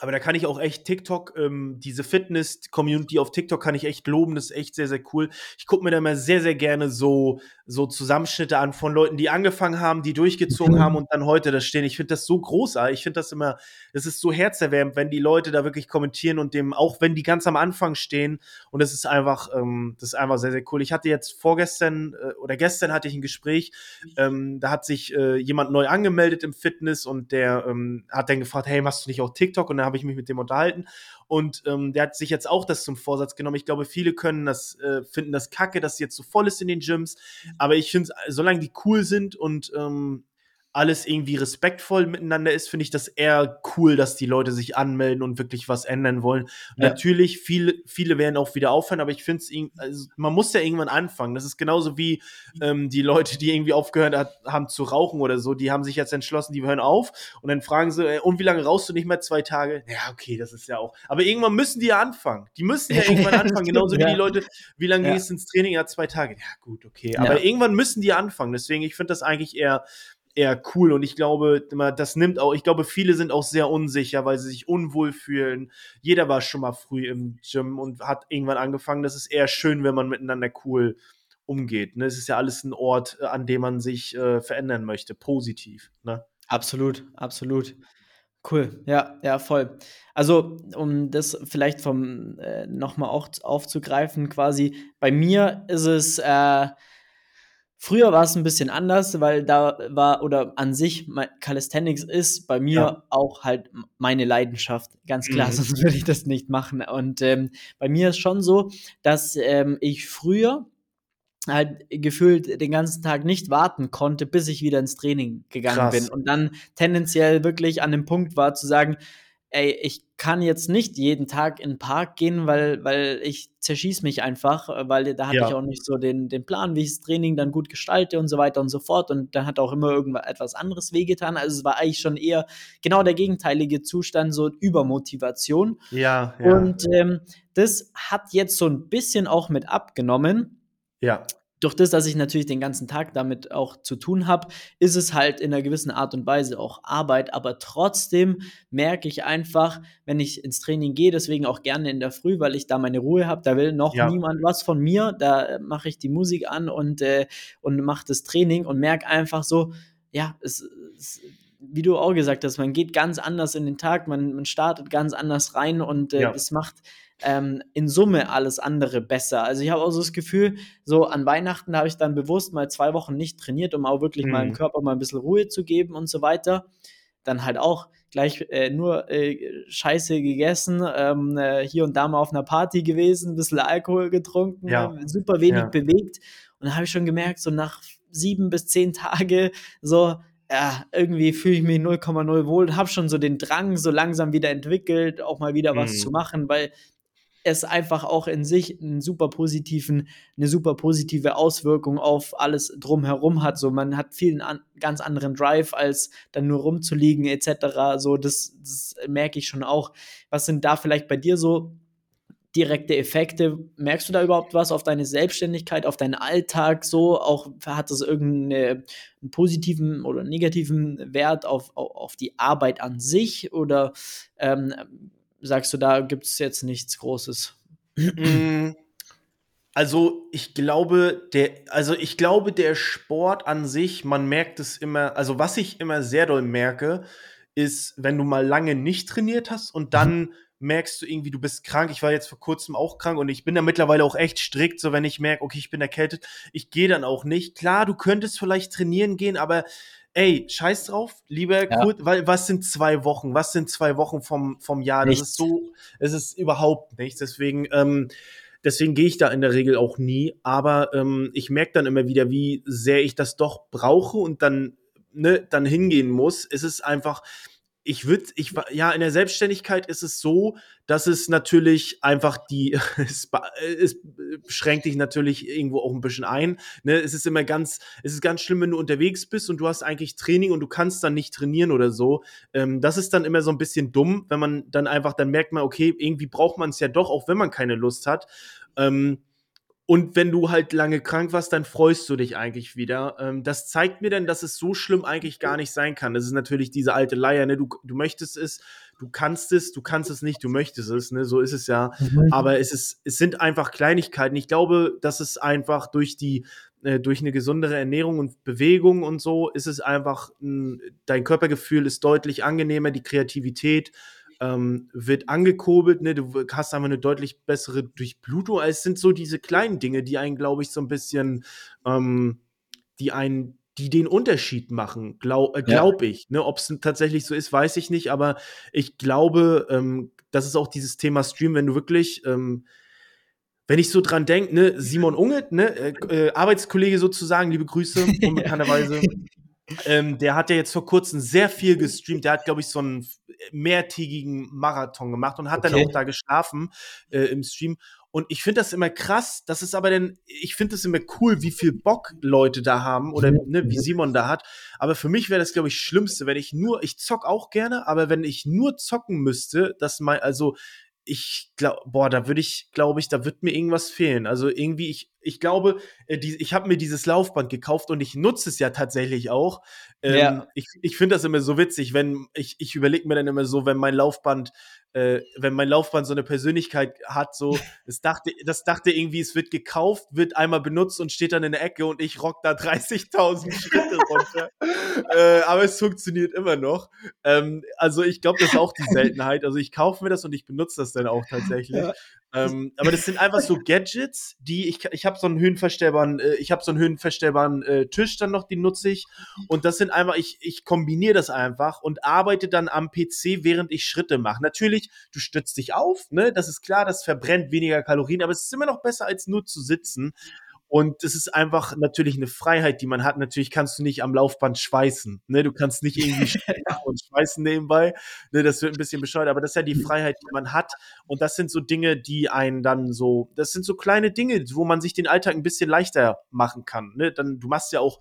aber da kann ich auch echt TikTok, ähm, diese Fitness-Community auf TikTok kann ich echt loben, das ist echt sehr, sehr cool. Ich gucke mir da mal sehr, sehr gerne so, so Zusammenschnitte an von Leuten, die angefangen haben, die durchgezogen mhm. haben und dann heute da stehen. Ich finde das so großartig. Ich finde das immer, das ist so herzerwärmend, wenn die Leute da wirklich kommentieren und dem, auch wenn die ganz am Anfang stehen. Und das ist einfach, ähm, das ist einfach sehr, sehr cool. Ich hatte jetzt vorgestern äh, oder gestern hatte ich ein Gespräch, ähm, da hat sich äh, jemand neu angemeldet im Fitness und der ähm, hat dann gefragt, hey, machst du nicht auch TikTok? Und da habe ich mich mit dem unterhalten. Und ähm, der hat sich jetzt auch das zum Vorsatz genommen. Ich glaube, viele können das, äh, finden das kacke, dass es jetzt so voll ist in den Gyms. Aber ich finde, solange die cool sind und ähm, alles irgendwie respektvoll miteinander ist, finde ich das eher cool, dass die Leute sich anmelden und wirklich was ändern wollen. Ja. Natürlich, viele, viele werden auch wieder aufhören, aber ich finde es, also man muss ja irgendwann anfangen. Das ist genauso wie ähm, die Leute, die irgendwie aufgehört hat, haben zu rauchen oder so, die haben sich jetzt entschlossen, die hören auf und dann fragen sie, äh, und wie lange rauchst du nicht mehr? Zwei Tage? Ja, okay, das ist ja auch. Aber irgendwann müssen die ja anfangen. Die müssen ja irgendwann [laughs] anfangen, genauso wie ja. die Leute, wie lange ja. gehst du ins Training? Ja, zwei Tage. Ja, gut, okay. Aber irgendwann müssen die anfangen. Deswegen, ich finde das eigentlich eher eher cool und ich glaube, das nimmt auch, ich glaube, viele sind auch sehr unsicher, weil sie sich unwohl fühlen. Jeder war schon mal früh im Gym und hat irgendwann angefangen. Das ist eher schön, wenn man miteinander cool umgeht. Ne? Es ist ja alles ein Ort, äh, an dem man sich äh, verändern möchte, positiv. Ne?
Absolut, absolut. Cool, ja, ja, voll. Also, um das vielleicht vom äh, nochmal auch aufzugreifen, quasi, bei mir ist es äh, Früher war es ein bisschen anders, weil da war oder an sich Calisthenics ist bei mir ja. auch halt meine Leidenschaft, ganz klar, mhm. sonst würde ich das nicht machen. Und ähm, bei mir ist schon so, dass ähm, ich früher halt gefühlt den ganzen Tag nicht warten konnte, bis ich wieder ins Training gegangen Krass. bin und dann tendenziell wirklich an dem Punkt war zu sagen, ey, ich kann jetzt nicht jeden Tag in den Park gehen, weil, weil ich zerschieß mich einfach, weil da hatte ja. ich auch nicht so den, den Plan, wie ich das Training dann gut gestalte und so weiter und so fort. Und dann hat auch immer irgendwas anderes wehgetan. Also es war eigentlich schon eher genau der gegenteilige Zustand, so Übermotivation.
Ja. ja.
Und ähm, das hat jetzt so ein bisschen auch mit abgenommen.
Ja
durch das, dass ich natürlich den ganzen Tag damit auch zu tun habe, ist es halt in einer gewissen Art und Weise auch Arbeit. Aber trotzdem merke ich einfach, wenn ich ins Training gehe, deswegen auch gerne in der Früh, weil ich da meine Ruhe habe, da will noch ja. niemand was von mir. Da mache ich die Musik an und, äh, und mache das Training und merke einfach so, ja, es, es wie du auch gesagt hast, man geht ganz anders in den Tag, man, man startet ganz anders rein und äh, ja. es macht ähm, in Summe alles andere besser. Also ich habe auch so das Gefühl, so an Weihnachten habe ich dann bewusst mal zwei Wochen nicht trainiert, um auch wirklich mhm. meinem Körper mal ein bisschen Ruhe zu geben und so weiter. Dann halt auch gleich äh, nur äh, Scheiße gegessen, ähm, äh, hier und da mal auf einer Party gewesen, ein bisschen Alkohol getrunken, ja. super wenig ja. bewegt. Und dann habe ich schon gemerkt, so nach sieben bis zehn Tage, so, ja, irgendwie fühle ich mich 0,0 wohl und habe schon so den Drang so langsam wieder entwickelt, auch mal wieder was mhm. zu machen, weil es einfach auch in sich einen super positiven, eine super positive Auswirkung auf alles drumherum hat. So, man hat viel einen ganz anderen Drive, als dann nur rumzuliegen, etc. So, das, das merke ich schon auch. Was sind da vielleicht bei dir so direkte Effekte? Merkst du da überhaupt was auf deine Selbstständigkeit, auf deinen Alltag so? Auch hat das irgendeinen positiven oder negativen Wert auf, auf, auf die Arbeit an sich? Oder ähm, sagst du, da gibt es jetzt nichts Großes?
Mm, also ich glaube, der, also ich glaube, der Sport an sich, man merkt es immer, also was ich immer sehr doll merke, ist, wenn du mal lange nicht trainiert hast und dann mhm. merkst du irgendwie, du bist krank. Ich war jetzt vor kurzem auch krank und ich bin da mittlerweile auch echt strikt, so wenn ich merke, okay, ich bin erkältet, ich gehe dann auch nicht. Klar, du könntest vielleicht trainieren gehen, aber ey, scheiß drauf, lieber ja. Kurt, weil was sind zwei Wochen? Was sind zwei Wochen vom, vom Jahr? Nichts. Das ist so, es ist überhaupt nichts. Deswegen, ähm, deswegen gehe ich da in der Regel auch nie. Aber ähm, ich merke dann immer wieder, wie sehr ich das doch brauche und dann, ne, dann hingehen muss. Es ist einfach, ich würde, ich ja, in der Selbstständigkeit ist es so, dass es natürlich einfach die, [laughs] es, es schränkt dich natürlich irgendwo auch ein bisschen ein. Ne? Es ist immer ganz, es ist ganz schlimm, wenn du unterwegs bist und du hast eigentlich Training und du kannst dann nicht trainieren oder so. Ähm, das ist dann immer so ein bisschen dumm, wenn man dann einfach, dann merkt man, okay, irgendwie braucht man es ja doch, auch wenn man keine Lust hat. Ähm, und wenn du halt lange krank warst, dann freust du dich eigentlich wieder. Ähm, das zeigt mir dann, dass es so schlimm eigentlich gar nicht sein kann. Das ist natürlich diese alte Leier, ne? Du, du möchtest es, du kannst es, du kannst es nicht, du möchtest es, ne? So ist es ja. Aber es ist, es sind einfach Kleinigkeiten. Ich glaube, dass es einfach durch die, äh, durch eine gesundere Ernährung und Bewegung und so ist es einfach, mh, dein Körpergefühl ist deutlich angenehmer, die Kreativität ähm, wird angekurbelt, ne? du hast einfach eine deutlich bessere Durchblutung. Es sind so diese kleinen Dinge, die einen, glaube ich, so ein bisschen, ähm, die einen, die den Unterschied machen, glaube äh, glaub ja. ich. Ne? Ob es tatsächlich so ist, weiß ich nicht, aber ich glaube, ähm, das ist auch dieses Thema Stream, wenn du wirklich ähm, wenn ich so dran denke, ne, Simon Unget, ne, äh, äh, Arbeitskollege sozusagen, liebe Grüße, [laughs] unbekannterweise, ähm, der hat ja jetzt vor kurzem sehr viel gestreamt. Der hat, glaube ich, so einen mehrtägigen Marathon gemacht und hat okay. dann auch da geschlafen äh, im Stream. Und ich finde das immer krass. Das ist aber dann, ich finde das immer cool, wie viel Bock Leute da haben oder mhm. ne, wie mhm. Simon da hat. Aber für mich wäre das, glaube ich, Schlimmste, wenn ich nur, ich zock auch gerne, aber wenn ich nur zocken müsste, dass mein, also ich glaube, boah, da würde ich, glaube ich, da wird mir irgendwas fehlen. Also irgendwie, ich, ich glaube, äh, die, ich habe mir dieses Laufband gekauft und ich nutze es ja tatsächlich auch. Ähm, ja. Ich, ich finde das immer so witzig, wenn ich, ich überlege mir dann immer so, wenn mein Laufband äh, wenn mein Laufband so eine Persönlichkeit hat, so, [laughs] das dachte, das dachte irgendwie, es wird gekauft, wird einmal benutzt und steht dann in der Ecke und ich rock da 30.000 [laughs] Schritte runter. äh, aber es funktioniert immer noch. Ähm, also ich glaube, das ist auch die [laughs] Seltenheit. Also ich kaufe mir das und ich benutze das dann auch tatsächlich. Ja. Ähm, aber das sind einfach so Gadgets, die ich ich habe so einen höhenverstellbaren äh, ich habe so einen höhenverstellbaren äh, Tisch dann noch, den nutze ich und das sind einfach ich ich kombiniere das einfach und arbeite dann am PC, während ich Schritte mache. Natürlich, du stützt dich auf, ne? Das ist klar, das verbrennt weniger Kalorien, aber es ist immer noch besser als nur zu sitzen. Und es ist einfach natürlich eine Freiheit, die man hat. Natürlich kannst du nicht am Laufband schweißen. Ne? Du kannst nicht irgendwie [laughs] und schweißen nebenbei. Ne? Das wird ein bisschen bescheuert, aber das ist ja die Freiheit, die man hat. Und das sind so Dinge, die einen dann so, das sind so kleine Dinge, wo man sich den Alltag ein bisschen leichter machen kann. Ne? Dann, du machst ja auch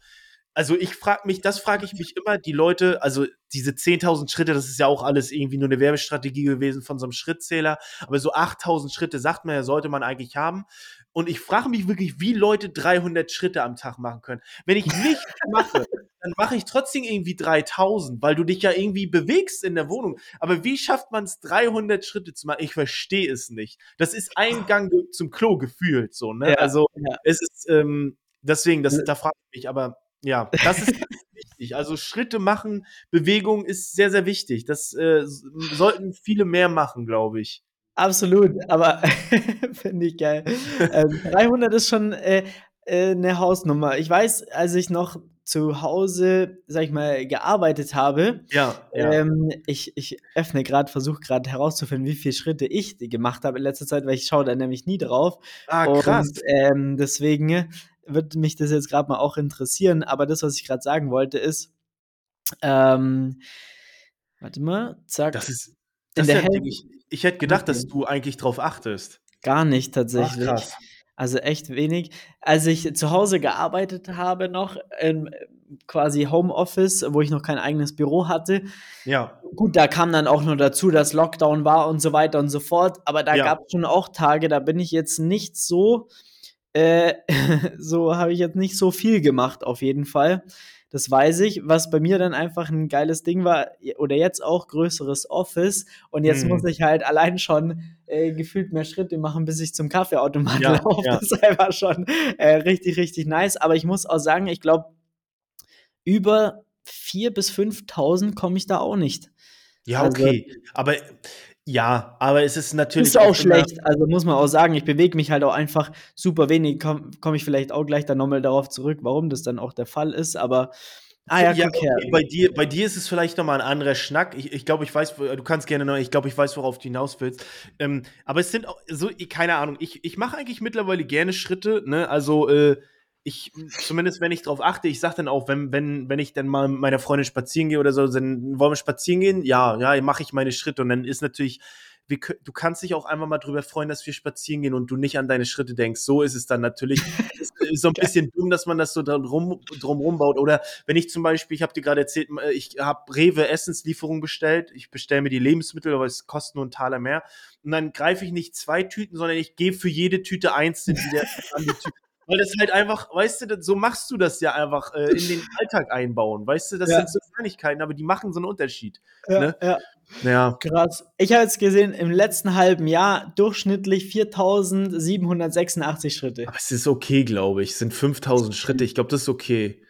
also ich frage mich, das frage ich mich immer, die Leute, also diese 10.000 Schritte, das ist ja auch alles irgendwie nur eine Werbestrategie gewesen von so einem Schrittzähler, aber so 8.000 Schritte, sagt man ja, sollte man eigentlich haben. Und ich frage mich wirklich, wie Leute 300 Schritte am Tag machen können. Wenn ich nichts mache, dann mache ich trotzdem irgendwie 3000, weil du dich ja irgendwie bewegst in der Wohnung. Aber wie schafft man es, 300 Schritte zu machen? Ich verstehe es nicht. Das ist ein Gang zum Klo gefühlt so. Ne? Ja, also ja. es ist ähm, deswegen, das, da frage ich mich. Aber ja, das ist [laughs] wichtig. Also Schritte machen, Bewegung ist sehr, sehr wichtig. Das äh, sollten viele mehr machen, glaube ich.
Absolut, aber [laughs] finde ich geil. Ähm, [laughs] 300 ist schon äh, äh, eine Hausnummer. Ich weiß, als ich noch zu Hause, sag ich mal, gearbeitet habe.
Ja. ja.
Ähm, ich, ich öffne gerade, versuche gerade herauszufinden, wie viele Schritte ich gemacht habe in letzter Zeit, weil ich schaue da nämlich nie drauf.
Ah, krass. Und
ähm, deswegen würde mich das jetzt gerade mal auch interessieren. Aber das, was ich gerade sagen wollte, ist, ähm, warte mal, zack.
Das ist, das in der hätte, ich, ich hätte gedacht, dass du eigentlich drauf achtest.
Gar nicht tatsächlich. Ach, krass. Also echt wenig. Als ich zu Hause gearbeitet habe noch, in quasi Homeoffice, wo ich noch kein eigenes Büro hatte.
Ja.
Gut, da kam dann auch nur dazu, dass Lockdown war und so weiter und so fort. Aber da ja. gab es schon auch Tage, da bin ich jetzt nicht so äh, [laughs] so habe ich jetzt nicht so viel gemacht, auf jeden Fall. Das weiß ich. Was bei mir dann einfach ein geiles Ding war, oder jetzt auch größeres Office. Und jetzt hm. muss ich halt allein schon äh, gefühlt mehr Schritte machen, bis ich zum Kaffeeautomat ja, laufe. Ja. [laughs] Das ist einfach schon äh, richtig, richtig nice. Aber ich muss auch sagen, ich glaube, über 4.000 bis 5.000 komme ich da auch nicht.
Ja, also okay. Also, aber ja, aber es ist natürlich.
Ist auch schlecht. Also muss man auch sagen, ich bewege mich halt auch einfach super wenig. Komme komm ich vielleicht auch gleich dann nochmal darauf zurück, warum das dann auch der Fall ist. Aber.
Ah ja, ja okay. bei, dir, bei dir ist es vielleicht nochmal ein anderer Schnack. Ich, ich glaube, ich weiß, du kannst gerne noch, ich glaube, ich weiß, worauf du hinaus willst. Ähm, aber es sind auch so, keine Ahnung, ich, ich mache eigentlich mittlerweile gerne Schritte, ne? Also, äh, ich, zumindest wenn ich drauf achte, ich sag dann auch, wenn, wenn, wenn ich dann mal mit meiner Freundin spazieren gehe oder so, dann wollen wir spazieren gehen? Ja, ja, mache ich meine Schritte. Und dann ist natürlich wir, du kannst dich auch einfach mal drüber freuen, dass wir spazieren gehen und du nicht an deine Schritte denkst. So ist es dann natürlich. [laughs] ist, ist so ein bisschen dumm, dass man das so drum, drum baut. Oder wenn ich zum Beispiel, ich habe dir gerade erzählt, ich habe Rewe Essenslieferung bestellt. Ich bestelle mir die Lebensmittel, aber es kostet nur ein Taler mehr. Und dann greife ich nicht zwei Tüten, sondern ich gebe für jede Tüte einzeln wieder an die Tüte. Weil das halt einfach, weißt du, so machst du das ja einfach äh, in den [laughs] Alltag einbauen. Weißt du, das ja. sind so Kleinigkeiten, aber die machen so einen Unterschied. Ja, ne? ja.
Ja. Krass. Ich habe jetzt gesehen, im letzten halben Jahr durchschnittlich 4786 Schritte.
Aber es ist okay, glaube ich. Es sind 5000 Schritte. Ich glaube, das ist okay.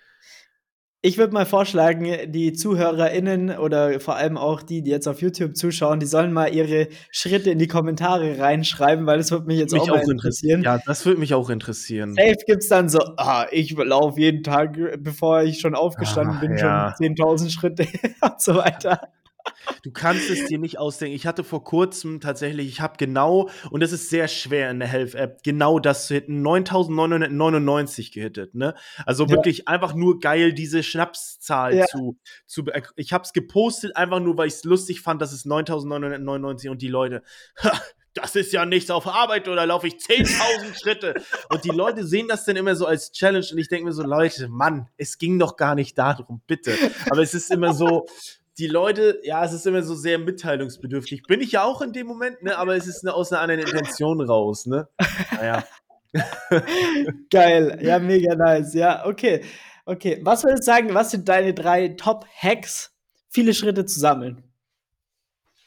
Ich würde mal vorschlagen, die ZuhörerInnen oder vor allem auch die, die jetzt auf YouTube zuschauen, die sollen mal ihre Schritte in die Kommentare reinschreiben, weil das würde mich jetzt mich auch, auch interessieren.
Ja, das würde mich auch interessieren.
Safe gibt es dann so, ah, ich laufe jeden Tag, bevor ich schon aufgestanden ah, bin, ja. schon 10.000 Schritte [laughs] und so weiter.
Du kannst es dir nicht ausdenken. Ich hatte vor kurzem tatsächlich, ich habe genau, und das ist sehr schwer in der Health-App, genau das zu hitten, 9999 gehittet. Ne? Also ja. wirklich einfach nur geil, diese Schnapszahl ja. zu, zu. Ich habe es gepostet, einfach nur, weil ich es lustig fand, dass es 9999 und die Leute, das ist ja nichts auf Arbeit oder laufe ich 10.000 Schritte. Und die Leute sehen das dann immer so als Challenge und ich denke mir so, Leute, Mann, es ging doch gar nicht darum, bitte. Aber es ist immer so, die Leute, ja, es ist immer so sehr mitteilungsbedürftig. Bin ich ja auch in dem Moment, ne? aber es ist eine, aus einer anderen Intention raus. Ne? Naja. [laughs]
Geil, ja, mega nice. Ja, okay. Okay, was würdest du sagen, was sind deine drei Top-Hacks, viele Schritte zu sammeln?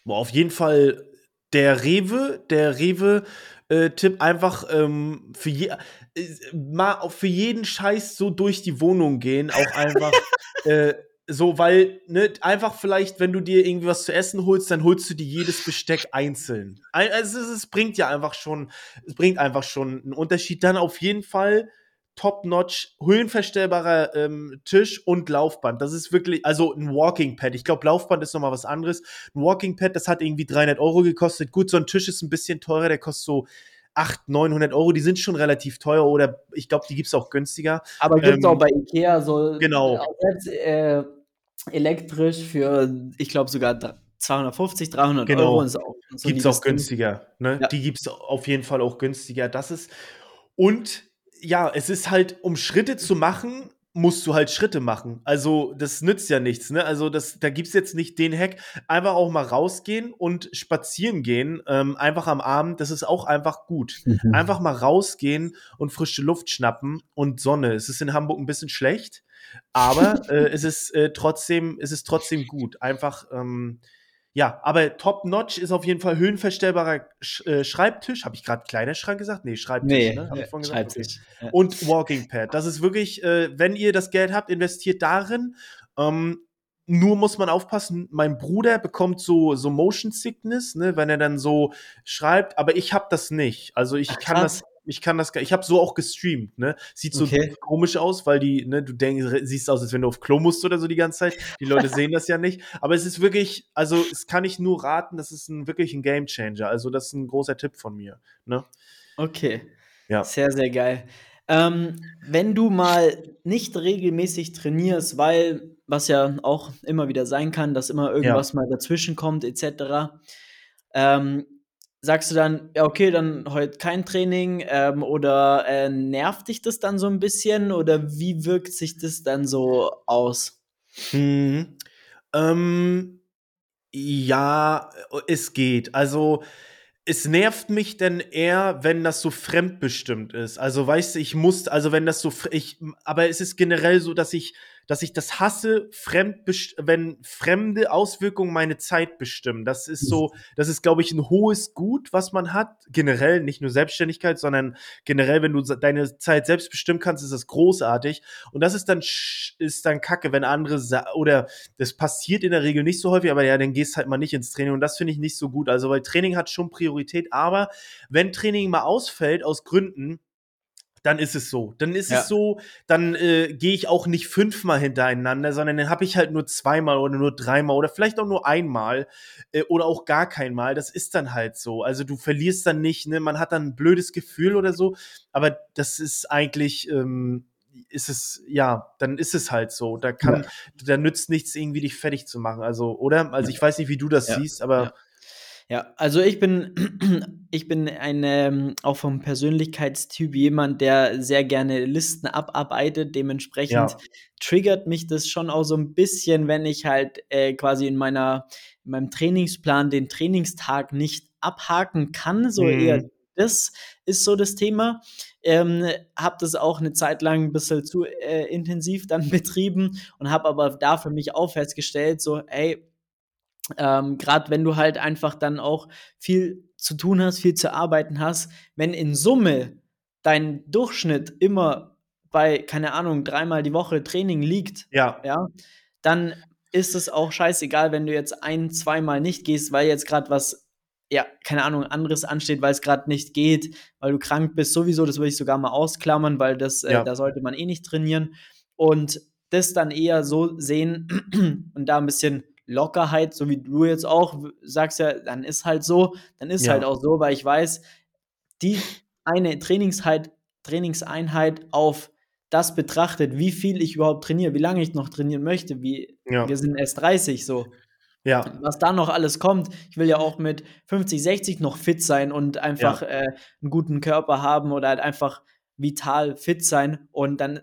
Boah, auf jeden Fall der Rewe, der Rewe-Tipp äh, einfach ähm, für, je, äh, mal für jeden Scheiß so durch die Wohnung gehen, auch einfach [laughs] äh, so, weil, ne, einfach vielleicht, wenn du dir irgendwie was zu essen holst, dann holst du dir jedes Besteck einzeln. Also es, es bringt ja einfach schon, es bringt einfach schon einen Unterschied. Dann auf jeden Fall top-notch, höhenverstellbarer ähm, Tisch und Laufband. Das ist wirklich, also ein Walking Pad. Ich glaube, Laufband ist nochmal was anderes. Ein Walking Pad, das hat irgendwie 300 Euro gekostet. Gut, so ein Tisch ist ein bisschen teurer, der kostet so 800, 900 Euro, die sind schon relativ teuer oder ich glaube, die gibt es auch günstiger.
Aber gibt es ähm, auch bei Ikea so
genau.
Selbst, äh, elektrisch für, ich glaube, sogar 250, 300 genau. Euro.
Ist auch, so gibt es auch günstiger. Ne? Ja. Die gibt es auf jeden Fall auch günstiger. Das ist und ja, es ist halt, um Schritte zu machen, musst du halt Schritte machen. Also, das nützt ja nichts, ne? Also, das, da gibt's jetzt nicht den Hack. Einfach auch mal rausgehen und spazieren gehen, ähm, einfach am Abend, das ist auch einfach gut. Mhm. Einfach mal rausgehen und frische Luft schnappen und Sonne. Es ist in Hamburg ein bisschen schlecht, aber äh, es ist äh, trotzdem, es ist trotzdem gut. Einfach, ähm, ja, aber top notch ist auf jeden Fall höhenverstellbarer Sch äh, Schreibtisch. Habe ich gerade Kleiderschrank gesagt? Nee, Schreibtisch. Nee, ne? Hab ich vorhin gesagt? Okay. Ja. Und Walking Pad. Das ist wirklich, äh, wenn ihr das Geld habt, investiert darin. Ähm, nur muss man aufpassen, mein Bruder bekommt so, so Motion Sickness, ne, wenn er dann so schreibt, aber ich habe das nicht. Also ich Ach, kann das ich kann das, ich habe so auch gestreamt, ne? Sieht so okay. komisch aus, weil die, ne, du denkst, siehst aus, als wenn du auf Klo musst oder so die ganze Zeit. Die Leute [laughs] sehen das ja nicht. Aber es ist wirklich, also es kann ich nur raten, das ist ein, wirklich ein Game Changer. Also das ist ein großer Tipp von mir, ne?
Okay. Ja. Sehr, sehr geil. Ähm, wenn du mal nicht regelmäßig trainierst, weil, was ja auch immer wieder sein kann, dass immer irgendwas ja. mal dazwischen kommt, etc., ähm, sagst du dann, ja, okay, dann heute kein Training ähm, oder äh, nervt dich das dann so ein bisschen oder wie wirkt sich das dann so aus?
Hm. Ähm, ja, es geht. Also es nervt mich denn eher, wenn das so fremdbestimmt ist. Also weißt du, ich muss, also wenn das so, ich, aber es ist generell so, dass ich dass ich das hasse, fremd wenn fremde Auswirkungen meine Zeit bestimmen. Das ist so, das ist, glaube ich, ein hohes Gut, was man hat. Generell, nicht nur Selbstständigkeit, sondern generell, wenn du deine Zeit selbst bestimmen kannst, ist das großartig. Und das ist dann, ist dann kacke, wenn andere, oder das passiert in der Regel nicht so häufig, aber ja, dann gehst halt mal nicht ins Training. Und das finde ich nicht so gut. Also, weil Training hat schon Priorität, aber wenn Training mal ausfällt aus Gründen, dann ist es so. Dann ist ja. es so, dann äh, gehe ich auch nicht fünfmal hintereinander, sondern dann habe ich halt nur zweimal oder nur dreimal oder vielleicht auch nur einmal äh, oder auch gar kein Mal. Das ist dann halt so. Also du verlierst dann nicht, ne? Man hat dann ein blödes Gefühl oder so, aber das ist eigentlich, ähm, ist es, ja, dann ist es halt so. Da kann, ja. da nützt nichts, irgendwie dich fertig zu machen. Also, oder? Also, ich weiß nicht, wie du das ja. siehst, aber.
Ja, also ich bin, [clears throat] ich bin ein, ähm, auch vom Persönlichkeitstyp jemand, der sehr gerne Listen abarbeitet. Dementsprechend ja. triggert mich das schon auch so ein bisschen, wenn ich halt äh, quasi in meiner, in meinem Trainingsplan den Trainingstag nicht abhaken kann. So mhm. eher das ist so das Thema. Ähm, habe das auch eine Zeit lang ein bisschen zu äh, intensiv dann [laughs] betrieben und habe aber da für mich auch festgestellt, so, ey, ähm, Gerade wenn du halt einfach dann auch viel zu tun hast, viel zu arbeiten hast, wenn in Summe dein Durchschnitt immer bei, keine Ahnung, dreimal die Woche Training liegt,
ja.
Ja, dann ist es auch scheißegal, wenn du jetzt ein, zweimal nicht gehst, weil jetzt gerade was, ja, keine Ahnung, anderes ansteht, weil es gerade nicht geht, weil du krank bist, sowieso, das würde ich sogar mal ausklammern, weil das, äh, ja. da sollte man eh nicht trainieren. Und das dann eher so sehen [clears throat] und da ein bisschen Lockerheit, so wie du jetzt auch sagst ja, dann ist halt so, dann ist ja. halt auch so, weil ich weiß, die eine Trainingseinheit, Trainingseinheit auf das betrachtet, wie viel ich überhaupt trainiere, wie lange ich noch trainieren möchte, wie ja. wir sind erst 30 so.
Ja.
Was da noch alles kommt. Ich will ja auch mit 50, 60 noch fit sein und einfach ja. äh, einen guten Körper haben oder halt einfach vital fit sein. Und dann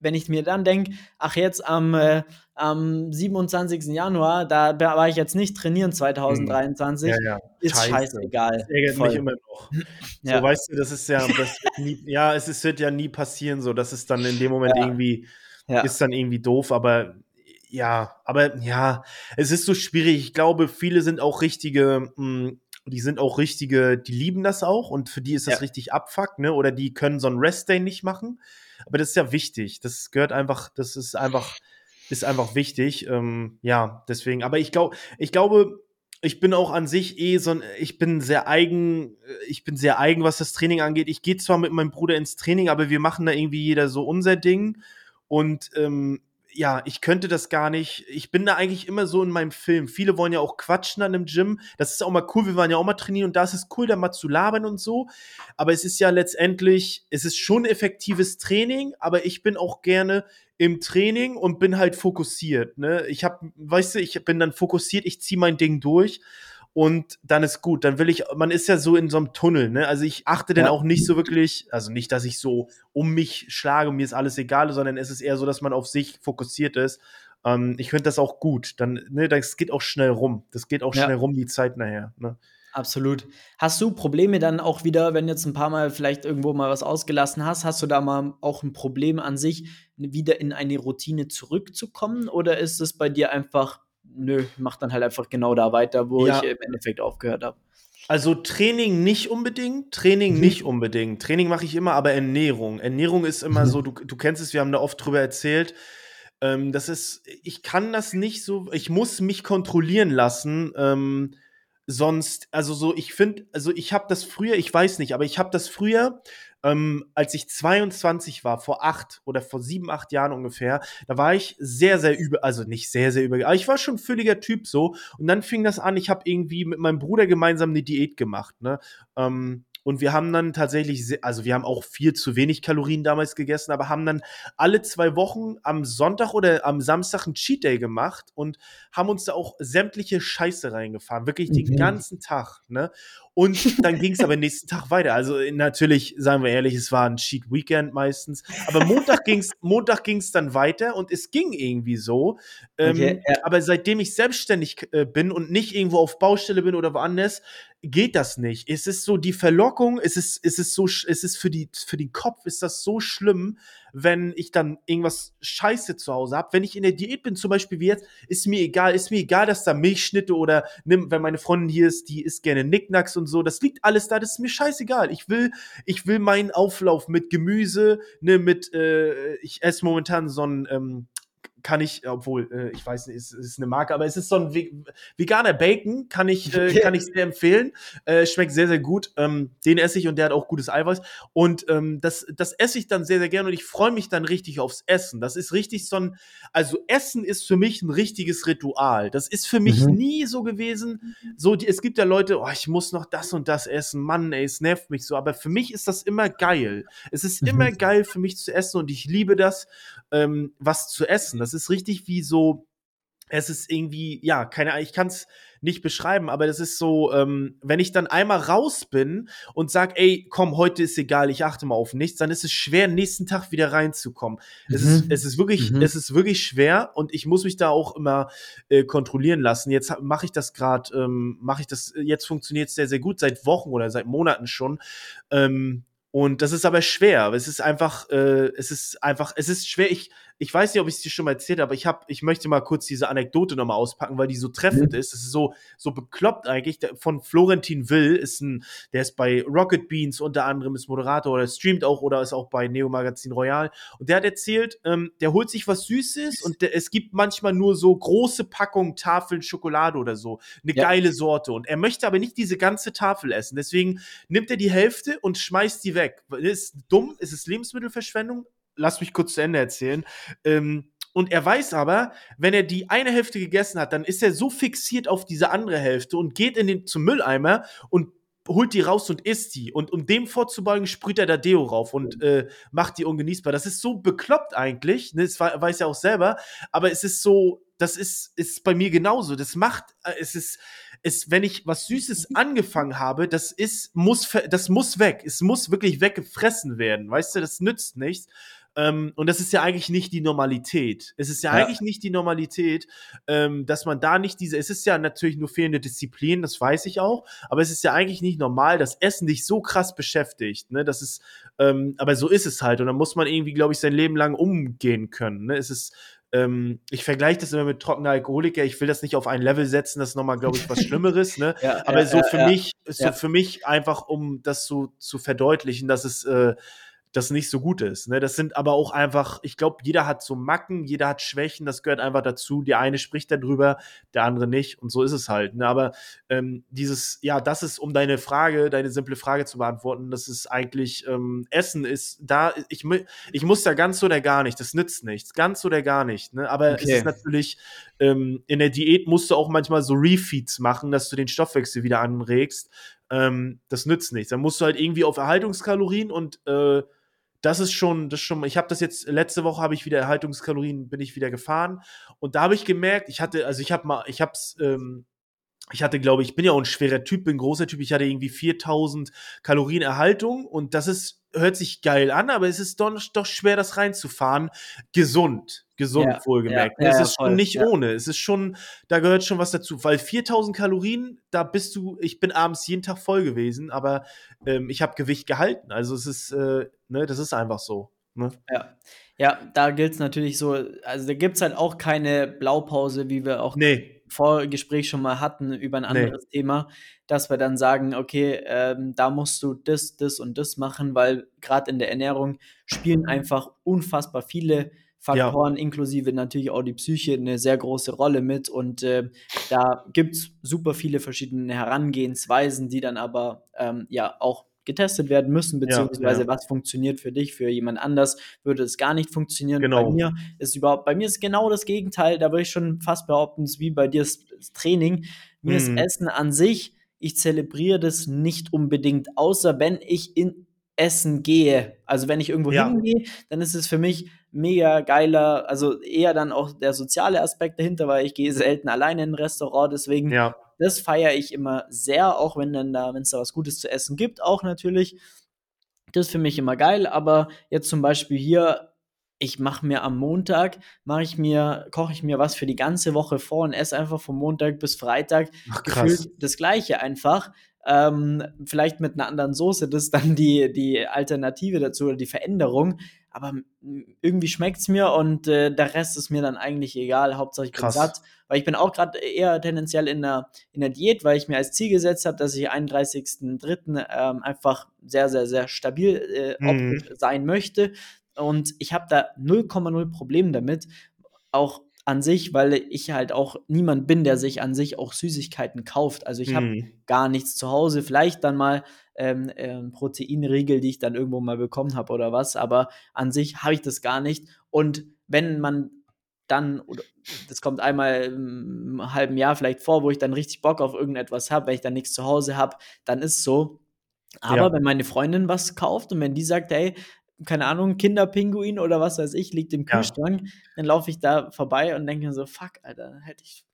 wenn ich mir dann denke, ach jetzt am, äh, am 27. Januar, da war ich jetzt nicht trainieren 2023, ja, ja. ist Scheiße. scheißegal. Das
ärgert Voll. mich immer noch. [laughs] ja. So weißt du, das ist ja, [laughs] das nie, ja, es ist, wird ja nie passieren, so dass es dann in dem Moment irgendwie ist dann irgendwie doof, aber ja, aber ja, es ist so schwierig. Ich glaube, viele sind auch richtige, mh, hm, die sind auch richtige, die lieben das auch und für die ist das richtig abfuck, ne? Oder die können so einen Rest-Day nicht machen. Aber das ist ja wichtig. Das gehört einfach, das ist einfach, ist einfach wichtig. Ähm, ja, deswegen. Aber ich glaube, ich glaube, ich bin auch an sich eh so ein, ich bin sehr eigen, ich bin sehr eigen, was das Training angeht. Ich gehe zwar mit meinem Bruder ins Training, aber wir machen da irgendwie jeder so unser Ding. Und ähm, ja, ich könnte das gar nicht. Ich bin da eigentlich immer so in meinem Film. Viele wollen ja auch quatschen an einem Gym. Das ist auch mal cool. Wir waren ja auch mal trainieren und da ist es cool, da mal zu labern und so. Aber es ist ja letztendlich, es ist schon effektives Training, aber ich bin auch gerne im Training und bin halt fokussiert. Ne? Ich habe, weißt du, ich bin dann fokussiert, ich ziehe mein Ding durch und dann ist gut. Dann will ich, man ist ja so in so einem Tunnel, ne? Also ich achte dann ja. auch nicht so wirklich, also nicht, dass ich so um mich schlage, mir ist alles egal, sondern es ist eher so, dass man auf sich fokussiert ist. Ähm, ich finde das auch gut. Dann, ne, das geht auch schnell rum. Das geht auch ja. schnell rum, die Zeit nachher. Ne?
Absolut. Hast du Probleme dann auch wieder, wenn jetzt ein paar Mal vielleicht irgendwo mal was ausgelassen hast, hast du da mal auch ein Problem an sich, wieder in eine Routine zurückzukommen? Oder ist es bei dir einfach nö, mach dann halt einfach genau da weiter, wo ja. ich im Endeffekt aufgehört habe.
Also Training nicht unbedingt, Training mhm. nicht unbedingt. Training mache ich immer, aber Ernährung. Ernährung ist immer mhm. so, du, du kennst es, wir haben da oft drüber erzählt. Ähm, das ist, ich kann das nicht so, ich muss mich kontrollieren lassen. Ähm, sonst, also so, ich finde, also ich habe das früher, ich weiß nicht, aber ich habe das früher, ähm, als ich 22 war, vor acht oder vor sieben, acht Jahren ungefähr, da war ich sehr, sehr über, also nicht sehr, sehr über, aber ich war schon ein fülliger Typ so. Und dann fing das an, ich habe irgendwie mit meinem Bruder gemeinsam eine Diät gemacht, ne? Ähm, und wir haben dann tatsächlich, also wir haben auch viel zu wenig Kalorien damals gegessen, aber haben dann alle zwei Wochen am Sonntag oder am Samstag ein Cheat Day gemacht und haben uns da auch sämtliche Scheiße reingefahren. Wirklich den mhm. ganzen Tag. Ne? Und [laughs] dann ging es aber nächsten Tag weiter. Also natürlich, sagen wir ehrlich, es war ein Cheat Weekend meistens. Aber Montag ging es [laughs] Montag ging's dann weiter und es ging irgendwie so. Ähm, okay, ja. Aber seitdem ich selbstständig äh, bin und nicht irgendwo auf Baustelle bin oder woanders, geht das nicht. Es ist so die Verlockung, es ist, es ist so, es ist für, die, für den Kopf ist das so schlimm, wenn ich dann irgendwas Scheiße zu Hause habe. Wenn ich in der Diät bin, zum Beispiel wie jetzt, ist mir egal, ist mir egal, dass da Milchschnitte oder nimm, wenn meine Freundin hier ist, die isst gerne Nicknacks und so, das liegt alles da, das ist mir scheißegal. Ich will, ich will meinen Auflauf mit Gemüse, ne, mit, äh, ich esse momentan so ein, ähm, kann ich, obwohl, äh, ich weiß nicht, es ist eine Marke, aber es ist so ein veganer Bacon, kann ich, äh, [laughs] kann ich sehr empfehlen. Äh, schmeckt sehr, sehr gut. Ähm, den esse ich und der hat auch gutes Eiweiß. Und ähm, das, das esse ich dann sehr, sehr gerne und ich freue mich dann richtig aufs Essen. Das ist richtig so ein, also Essen ist für mich ein richtiges Ritual. Das ist für mich mhm. nie so gewesen. So, die, es gibt ja Leute, oh, ich muss noch das und das essen. Mann, ey, es nervt mich so. Aber für mich ist das immer geil. Es ist mhm. immer geil für mich zu essen und ich liebe das, ähm, was zu essen. Das ist richtig wie so, es ist irgendwie, ja, keine Ahnung, ich kann es nicht beschreiben, aber das ist so, ähm, wenn ich dann einmal raus bin und sag, ey, komm, heute ist egal, ich achte mal auf nichts, dann ist es schwer, nächsten Tag wieder reinzukommen. Mhm. Es, ist, es ist wirklich, mhm. es ist wirklich schwer und ich muss mich da auch immer äh, kontrollieren lassen. Jetzt mache ich das gerade, ähm, mache ich das, jetzt funktioniert es sehr, sehr gut, seit Wochen oder seit Monaten schon. Ähm, und das ist aber schwer. Es ist einfach, äh, es ist einfach, es ist schwer. Ich, ich weiß nicht, ob ich es dir schon mal erzählt habe, aber ich habe, ich möchte mal kurz diese Anekdote nochmal auspacken, weil die so treffend mhm. ist. Es ist so, so bekloppt eigentlich. Von Florentin Will ist ein, der ist bei Rocket Beans unter anderem, ist Moderator oder streamt auch oder ist auch bei Neo Magazin Royal. Und der hat erzählt, ähm, der holt sich was Süßes und der, es gibt manchmal nur so große Packungen Tafeln Schokolade oder so. Eine ja. geile Sorte. Und er möchte aber nicht diese ganze Tafel essen. Deswegen nimmt er die Hälfte und schmeißt die weg weg. Ist dumm, ist es Lebensmittelverschwendung? Lass mich kurz zu Ende erzählen. Ähm, und er weiß aber, wenn er die eine Hälfte gegessen hat, dann ist er so fixiert auf diese andere Hälfte und geht in den, zum Mülleimer und holt die raus und isst die. Und um dem vorzubeugen, sprüht er da Deo rauf und äh, macht die ungenießbar. Das ist so bekloppt eigentlich. Ne? Das weiß er auch selber. Aber es ist so, das ist, ist bei mir genauso. Das macht, äh, es ist, ist, wenn ich was Süßes [laughs] angefangen habe, das ist, muss, das muss weg. Es muss wirklich weggefressen werden. Weißt du, das nützt nichts. Ähm, und das ist ja eigentlich nicht die Normalität. Es ist ja, ja. eigentlich nicht die Normalität, ähm, dass man da nicht diese, es ist ja natürlich nur fehlende Disziplin, das weiß ich auch, aber es ist ja eigentlich nicht normal, dass Essen dich so krass beschäftigt. Ne? Das ist, ähm, aber so ist es halt. Und da muss man irgendwie, glaube ich, sein Leben lang umgehen können. Ne? Es ist ähm, ich vergleiche das immer mit trockener Alkoholiker. Ich will das nicht auf ein Level setzen, das ist nochmal, glaube ich, was [laughs] Schlimmeres. Ne? ja, Aber ja, so für ja, mich, so für mich einfach, um das so zu verdeutlichen, dass es äh, das nicht so gut ist. Ne? Das sind aber auch einfach, ich glaube, jeder hat so Macken, jeder hat Schwächen, das gehört einfach dazu. Die eine spricht darüber, der andere nicht und so ist es halt. Ne? Aber ähm, dieses, ja, das ist, um deine Frage, deine simple Frage zu beantworten, das ist eigentlich, ähm, Essen ist da, ich, ich muss da ganz oder gar nicht, das nützt nichts, ganz oder gar nicht. Ne? Aber okay. es ist natürlich, ähm, in der Diät musst du auch manchmal so Refeeds machen, dass du den Stoffwechsel wieder anregst. Ähm, das nützt nichts. Dann musst du halt irgendwie auf Erhaltungskalorien und äh, das ist schon, das schon, ich habe das jetzt, letzte Woche habe ich wieder Erhaltungskalorien, bin ich wieder gefahren und da habe ich gemerkt, ich hatte, also ich habe mal, ich habe es, ähm, ich hatte, glaube ich, bin ja auch ein schwerer Typ, bin ein großer Typ, ich hatte irgendwie 4000 Kalorien Erhaltung und das ist hört sich geil an, aber es ist doch, doch schwer, das reinzufahren. Gesund, gesund ja, wohlgemerkt. Ja, ja, es ist schon nicht ohne. Es ist schon, da gehört schon was dazu, weil 4000 Kalorien, da bist du, ich bin abends jeden Tag voll gewesen, aber ähm, ich habe Gewicht gehalten. Also es ist, äh, ne, das ist einfach so. Ne?
Ja. Ja, da gilt es natürlich so, also da gibt es halt auch keine Blaupause, wie wir auch
nee.
Vorgespräch schon mal hatten über ein anderes nee. Thema, dass wir dann sagen, okay, ähm, da musst du das, das und das machen, weil gerade in der Ernährung spielen einfach unfassbar viele Faktoren, ja. inklusive natürlich auch die Psyche, eine sehr große Rolle mit. Und äh, da gibt es super viele verschiedene Herangehensweisen, die dann aber ähm, ja auch getestet werden müssen, beziehungsweise ja, ja. was funktioniert für dich, für jemand anders würde es gar nicht funktionieren.
Genau.
Bei mir ist überhaupt, bei mir ist genau das Gegenteil, da würde ich schon fast behaupten, es ist wie bei dir das Training. Mir mhm. ist Essen an sich, ich zelebriere das nicht unbedingt, außer wenn ich in Essen gehe. Also wenn ich irgendwo ja. hingehe, dann ist es für mich mega geiler, also eher dann auch der soziale Aspekt dahinter, weil ich gehe selten alleine in ein Restaurant, deswegen
ja.
Das feiere ich immer sehr, auch wenn dann da, wenn es da was Gutes zu essen gibt, auch natürlich. Das ist für mich immer geil, aber jetzt zum Beispiel hier, ich mache mir am Montag, mache ich mir, koche ich mir was für die ganze Woche vor und esse einfach von Montag bis Freitag
Ach, gefühlt
das Gleiche einfach. Ähm, vielleicht mit einer anderen Soße, das ist dann die, die Alternative dazu oder die Veränderung aber irgendwie schmeckt es mir und äh, der Rest ist mir dann eigentlich egal. Hauptsache ich bin satt. Weil ich bin auch gerade eher tendenziell in der, in der Diät, weil ich mir als Ziel gesetzt habe, dass ich 31.03. Ähm, einfach sehr, sehr, sehr stabil äh, mhm. sein möchte. Und ich habe da 0,0 Problem damit. auch an sich, weil ich halt auch niemand bin, der sich an sich auch Süßigkeiten kauft. Also ich habe
Mhm.
gar nichts zu Hause. Vielleicht dann mal ähm, ähm, Proteinriegel, die ich dann irgendwo mal bekommen habe oder was, aber an sich habe ich das gar nicht. Und wenn man dann, oder das kommt einmal im halben Jahr vielleicht vor, wo ich dann richtig Bock auf irgendetwas habe, weil ich dann nichts zu Hause habe, dann ist so. Aber
Ja.
wenn meine Freundin was kauft und wenn die sagt, hey, keine Ahnung, Kinderpinguin oder was weiß ich, liegt im
Ja.
Kühlschrank, dann laufe ich da vorbei und denke mir so, fuck, Alter, hätte ich.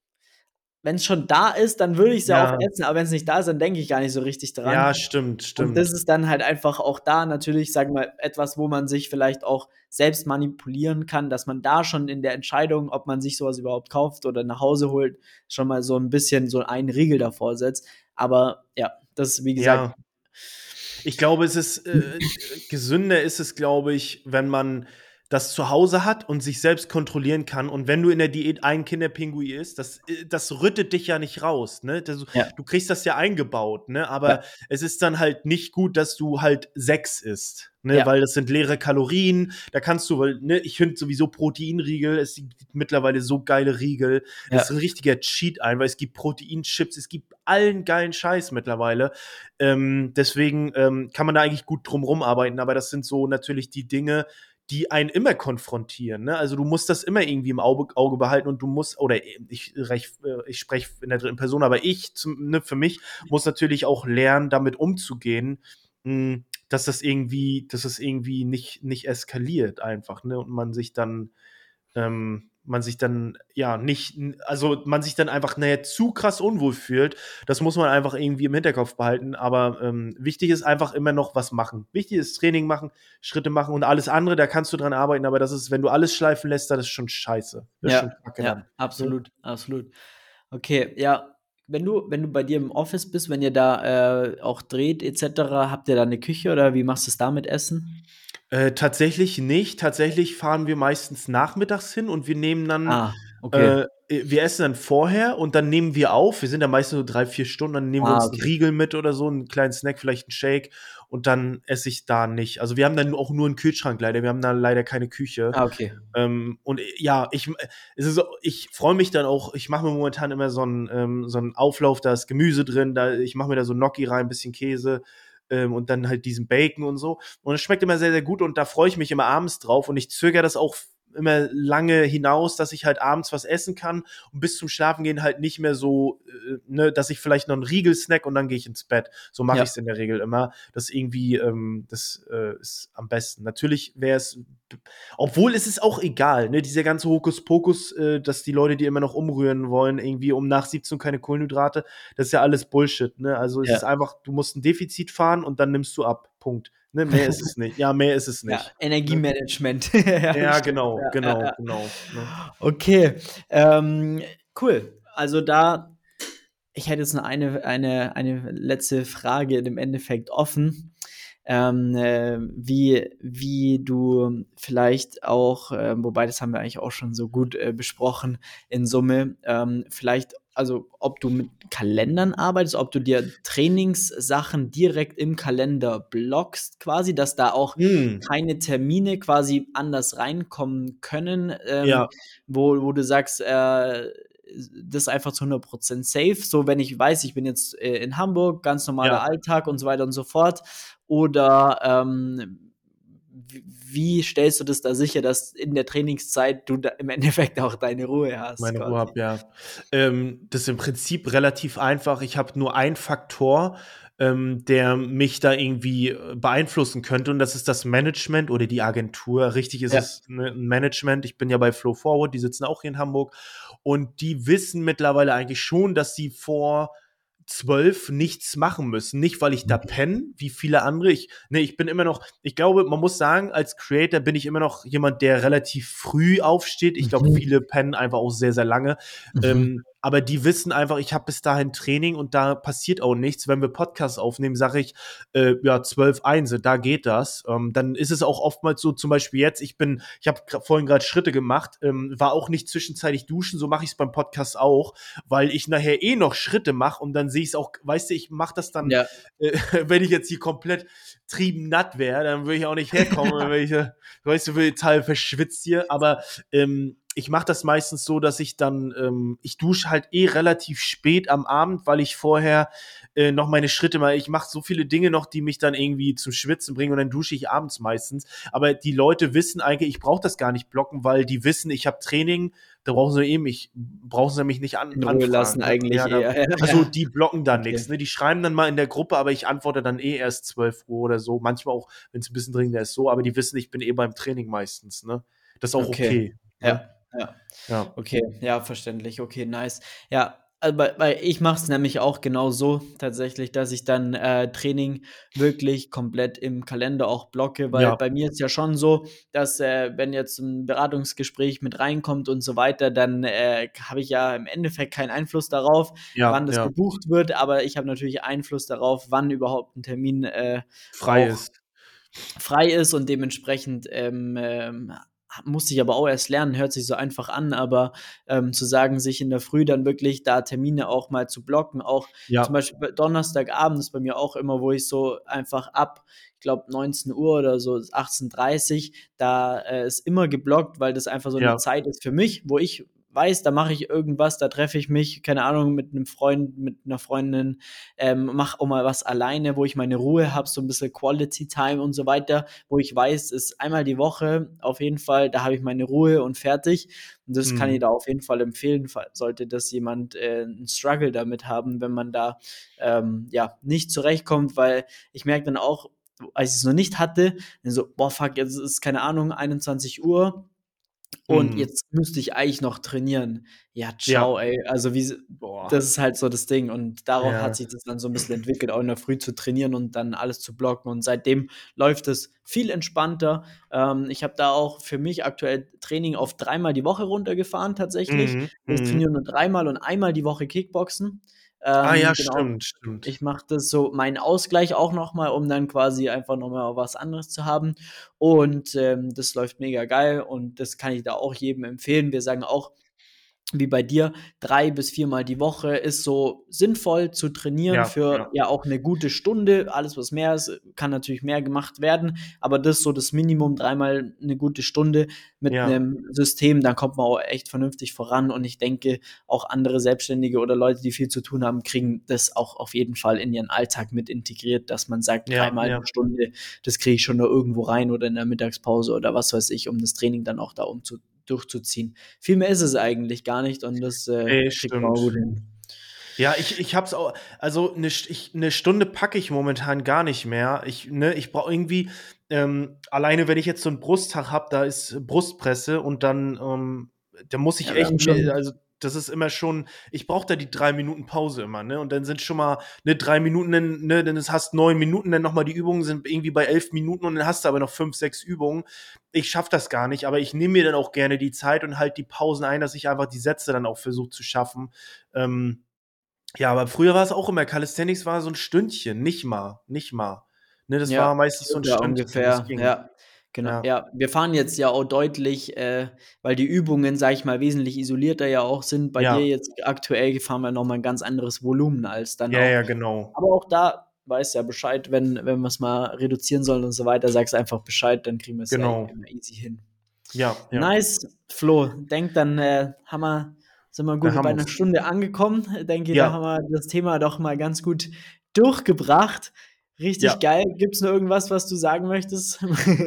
Wenn es schon da ist, dann würde ich es ja
Ja.
auch essen, aber wenn es nicht da ist, dann denke ich gar nicht so richtig dran.
Ja, stimmt,
Und
stimmt.
das ist dann halt einfach auch da natürlich, sagen wir mal, etwas, wo man sich vielleicht auch selbst manipulieren kann, dass man da schon in der Entscheidung, ob man sich sowas überhaupt kauft oder nach Hause holt, schon mal so ein bisschen so einen Riegel davor setzt. Aber ja, das ist wie gesagt.
Ja. Ich glaube, es ist äh, gesünder ist es, glaube ich, wenn man das zu Hause hat und sich selbst kontrollieren kann. Und wenn du in der Diät ein Kinderpinguin isst, das, äh, das rüttet dich ja nicht raus. Ne? Das,
Ja.
Du kriegst das ja eingebaut, ne? aber
Ja.
es ist dann halt nicht gut, dass du halt sechs isst. Ne?
Ja.
Weil das sind leere Kalorien. Da kannst du, weil, ne, ich finde sowieso Proteinriegel, es gibt mittlerweile so geile Riegel. Das ist ein richtiger Cheat ein, weil es gibt Proteinchips, es gibt allen geilen Scheiß mittlerweile. Ähm, deswegen ähm, kann man da eigentlich gut drum rumarbeiten, aber das sind so natürlich die Dinge, die einen immer konfrontieren. Ne? Also du musst das immer irgendwie im Auge, Auge behalten und du musst, oder ich, ich, ich spreche in der dritten Person, aber ich, zum, ne, für mich, muss natürlich auch lernen, damit umzugehen, mh, dass das irgendwie, dass das irgendwie nicht, nicht eskaliert einfach, ne? Und man sich dann, ähm, man sich dann ja nicht, also man sich dann einfach naja, zu krass unwohl fühlt. Das muss man einfach irgendwie im Hinterkopf behalten. Aber ähm, wichtig ist einfach immer noch was machen. Wichtig ist Training machen, Schritte machen und alles andere, da kannst du dran arbeiten. Aber das ist, wenn du alles schleifen lässt, das ist schon scheiße. Das ist
Ja,
schon
ja, absolut, absolut. Okay, ja, wenn du, wenn du bei dir im Office bist, wenn ihr da äh, auch dreht etc., habt ihr da eine Küche oder wie machst du es da mit Essen?
Äh, tatsächlich nicht. Tatsächlich fahren wir meistens nachmittags hin und wir nehmen dann,
Ah, okay.
äh, wir essen dann vorher und dann nehmen wir auf. Wir sind da meistens so drei, vier Stunden, dann nehmen wir
Ah,
uns
okay.
einen Riegel mit oder so, einen kleinen Snack, vielleicht einen Shake und dann esse ich da nicht. Also wir haben dann auch nur einen Kühlschrank leider. Wir haben da leider keine Küche.
Ah, okay.
Ähm, und äh, ja, ich, es ist, ich freue mich dann auch, ich mache mir momentan immer so einen, ähm, so einen Auflauf, da ist Gemüse drin, da, ich mache mir da so Gnocchi rein, ein bisschen Käse ähm, und dann halt diesen Bacon und so. Und es schmeckt immer sehr, sehr gut und da freue ich mich immer abends drauf und ich zögere das auch immer lange hinaus, dass ich halt abends was essen kann und bis zum Schlafengehen halt nicht mehr so, äh, ne, dass ich vielleicht noch einen Riegel snack und dann gehe ich ins Bett. So mache
Ja.
ich es in der Regel immer. Das irgendwie, ähm, das äh, ist am besten. Natürlich wäre es, obwohl es ist auch egal, ne, dieser ganze Hokuspokus, äh, dass die Leute, die immer noch umrühren wollen, irgendwie um nach 17 keine Kohlenhydrate, das ist ja alles Bullshit, ne? Also es
Ja.
ist einfach, du musst ein Defizit fahren und dann nimmst du ab. Punkt. Ne, mehr ist es nicht. Ja, mehr ist es
Ja,
nicht.
Energiemanagement. [laughs]
Ja, genau,
Ja,
genau,
ja, ja.
genau. Ne?
Okay, ähm, cool. Also da, ich hätte jetzt noch eine, eine, eine letzte Frage im Endeffekt offen. Ähm, äh, wie, wie du vielleicht auch, äh, wobei das haben wir eigentlich auch schon so gut äh, besprochen in Summe, ähm, vielleicht, also ob du mit Kalendern arbeitest, ob du dir Trainingssachen direkt im Kalender blockst, quasi, dass da auch
Hm.
keine Termine quasi anders reinkommen können, ähm,
Ja.
wo, wo du sagst, äh, das ist einfach zu 100% safe. So, wenn ich weiß, ich bin jetzt äh, in Hamburg, ganz normaler
Ja.
Alltag und so weiter und so fort. Oder ähm, wie, stellst du das da sicher, dass in der Trainingszeit du da im Endeffekt auch deine Ruhe hast?
Meine
quasi?
Ruhe habe, ja. Ähm, das ist im Prinzip relativ einfach. Ich habe nur einen Faktor, ähm, der mich da irgendwie äh, beeinflussen könnte, und das ist das Management oder die Agentur. Richtig ist
Ja.
es ne, ein Management. Ich bin ja bei Flow Forward, die sitzen auch hier in Hamburg und die wissen mittlerweile eigentlich schon, dass sie vor zwölf nichts machen müssen. Nicht, weil ich da penne, wie viele andere. Ich, ne, ich bin immer noch, ich glaube, man muss sagen, als Creator bin ich immer noch jemand, der relativ früh aufsteht. Ich glaube,
Mhm.
viele pennen einfach auch sehr, sehr lange.
Mhm.
Ähm, aber die wissen einfach, ich habe bis dahin Training und da passiert auch nichts. Wenn wir Podcasts aufnehmen, sage ich, äh, ja, 12 Einse, da geht das. Ähm, dann ist es auch oftmals so, zum Beispiel jetzt, ich bin, ich habe vorhin gerade Schritte gemacht, ähm, war auch nicht zwischenzeitig duschen, so mache ich es beim Podcast auch, weil ich nachher eh noch Schritte mache und dann sehe ich es auch, weißt du, ich mache das dann,
ja.
äh, [laughs] wenn ich jetzt hier komplett triebennatt wäre, dann würde ich auch nicht herkommen, [laughs] wenn ich, weißt du, total verschwitzt hier, aber ähm, ich mache das meistens so, dass ich dann, ähm, ich dusche halt eh relativ spät am Abend, weil ich vorher äh, noch meine Schritte mal, ich mache so viele Dinge noch, die mich dann irgendwie zum Schwitzen bringen und dann dusche ich abends meistens. Aber die Leute wissen eigentlich, ich brauche das gar nicht blocken, weil die wissen, ich habe Training, da brauchen sie eben, ich brauchen sie mich nicht an,
in Ruhe lassen eigentlich
ja, eher. [laughs] Also die blocken dann okay. nichts, ne? Die schreiben dann mal in der Gruppe, aber ich antworte dann eh erst 12 Uhr oder so. Manchmal auch, wenn es ein bisschen dringender ist, so, aber die wissen, ich bin eh beim Training meistens, ne? Das ist auch okay. okay
ja. Ne? Ja. Ja. Okay, ja, verständlich. Okay, nice. Ja, also, weil ich mache es nämlich auch genau so tatsächlich, dass ich dann äh, Training wirklich komplett im Kalender auch blocke, weil ja. bei mir ist ja schon so, dass äh, wenn jetzt ein Beratungsgespräch mit reinkommt und so weiter, dann äh, habe ich ja im Endeffekt keinen Einfluss darauf, ja, wann das ja. gebucht wird, aber ich habe natürlich Einfluss darauf, wann überhaupt ein Termin äh,
frei ist.
Frei ist und dementsprechend ähm, ähm, musste ich aber auch erst lernen, hört sich so einfach an, aber ähm, zu sagen, sich in der Früh dann wirklich da Termine auch mal zu blocken, auch ja. zum Beispiel Donnerstagabend ist bei mir auch immer, wo ich so einfach ab, ich glaube 19 Uhr oder so 18.30 da äh, ist immer geblockt, weil das einfach so ja. eine Zeit ist für mich, wo ich weiß, da mache ich irgendwas, da treffe ich mich, keine Ahnung, mit einem Freund, mit einer Freundin, ähm, mache auch mal was alleine, wo ich meine Ruhe habe, so ein bisschen Quality Time und so weiter, wo ich weiß, ist einmal die Woche auf jeden Fall, da habe ich meine Ruhe und fertig. Und das mhm. kann ich mhm. da auf jeden Fall empfehlen, sollte das jemand äh, einen Struggle damit haben, wenn man da ähm, ja nicht zurechtkommt, weil ich merke dann auch, als ich es noch nicht hatte, so, boah, fuck, jetzt ist keine Ahnung, 21 Uhr und mhm. jetzt müsste ich eigentlich noch trainieren. Ja, ciao, ja. ey. Also wie, boah. das ist halt so das Ding. Und darauf ja. hat sich das dann so ein bisschen entwickelt, auch in der Früh zu trainieren und dann alles zu blocken. Und seitdem läuft es viel entspannter. Ähm, ich habe da auch für mich aktuell Training auf dreimal die Woche runtergefahren tatsächlich. Mhm. Ich mhm. trainiere nur dreimal und einmal die Woche Kickboxen.
Ähm, ah ja, genau. stimmt, stimmt.
Ich mache das so, meinen Ausgleich auch nochmal, um dann quasi einfach nochmal was anderes zu haben. Und ähm, das läuft mega geil und das kann ich da auch jedem empfehlen. Wir sagen auch, wie bei dir, drei bis viermal die Woche ist so sinnvoll zu trainieren ja, für ja. ja. auch eine gute Stunde. Alles, was mehr ist, kann natürlich mehr gemacht werden, aber das ist so das Minimum, dreimal eine gute Stunde mit ja. einem System, dann kommt man auch echt vernünftig voran und ich denke, auch andere Selbstständige oder Leute, die viel zu tun haben, kriegen das auch auf jeden Fall in ihren Alltag mit integriert, dass man sagt, dreimal eine Stunde, das kriege ich schon nur irgendwo rein oder in der Mittagspause oder was weiß ich, um das Training dann auch da umzusetzen durchzuziehen. Viel mehr ist es eigentlich gar nicht und das äh,
kriegt man gut hin. Ja, ich, ich hab's auch, also eine, ich, eine Stunde packe ich momentan gar nicht mehr. Ich, ne, ich brauche irgendwie, ähm, alleine wenn ich jetzt so einen Brusttag habe, da ist Brustpresse und dann, ähm, da muss ich ja, echt, also das ist immer schon, ich brauche da die drei Minuten Pause immer, ne? Und dann sind schon mal ne drei Minuten, ne, dann hast neun Minuten, dann nochmal die Übungen sind irgendwie bei elf Minuten und dann hast du aber noch fünf, sechs Übungen. Ich schaff das gar nicht, aber ich nehme mir dann auch gerne die Zeit und halt die Pausen ein, dass ich einfach die Sätze dann auch versuche zu schaffen. Ähm, ja, aber früher war es auch immer, Calisthenics war so ein Stündchen, nicht mal, nicht mal. Ne, das ja, war meistens so ein
Stündchen. Ungefähr, ja. Genau, ja. Wir fahren jetzt ja auch deutlich, äh, weil die Übungen, sag ich mal, wesentlich isolierter ja auch sind. Bei ja. dir jetzt aktuell fahren wir nochmal ein ganz anderes Volumen als dann
Ja, auch. ja, genau.
Aber auch da weiß ja Bescheid, wenn, wenn wir es mal reduzieren sollen und so weiter, sagst einfach Bescheid, dann kriegen wir es
genau.
ja immer easy hin.
Ja,
ja. Nice, Flo. Denk, dann äh, haben wir, sind wir gut bei einer Stunde angekommen. Denke, ja. da haben wir das Thema doch mal ganz gut durchgebracht. Richtig ja. geil. Gibt es noch irgendwas, was du sagen möchtest?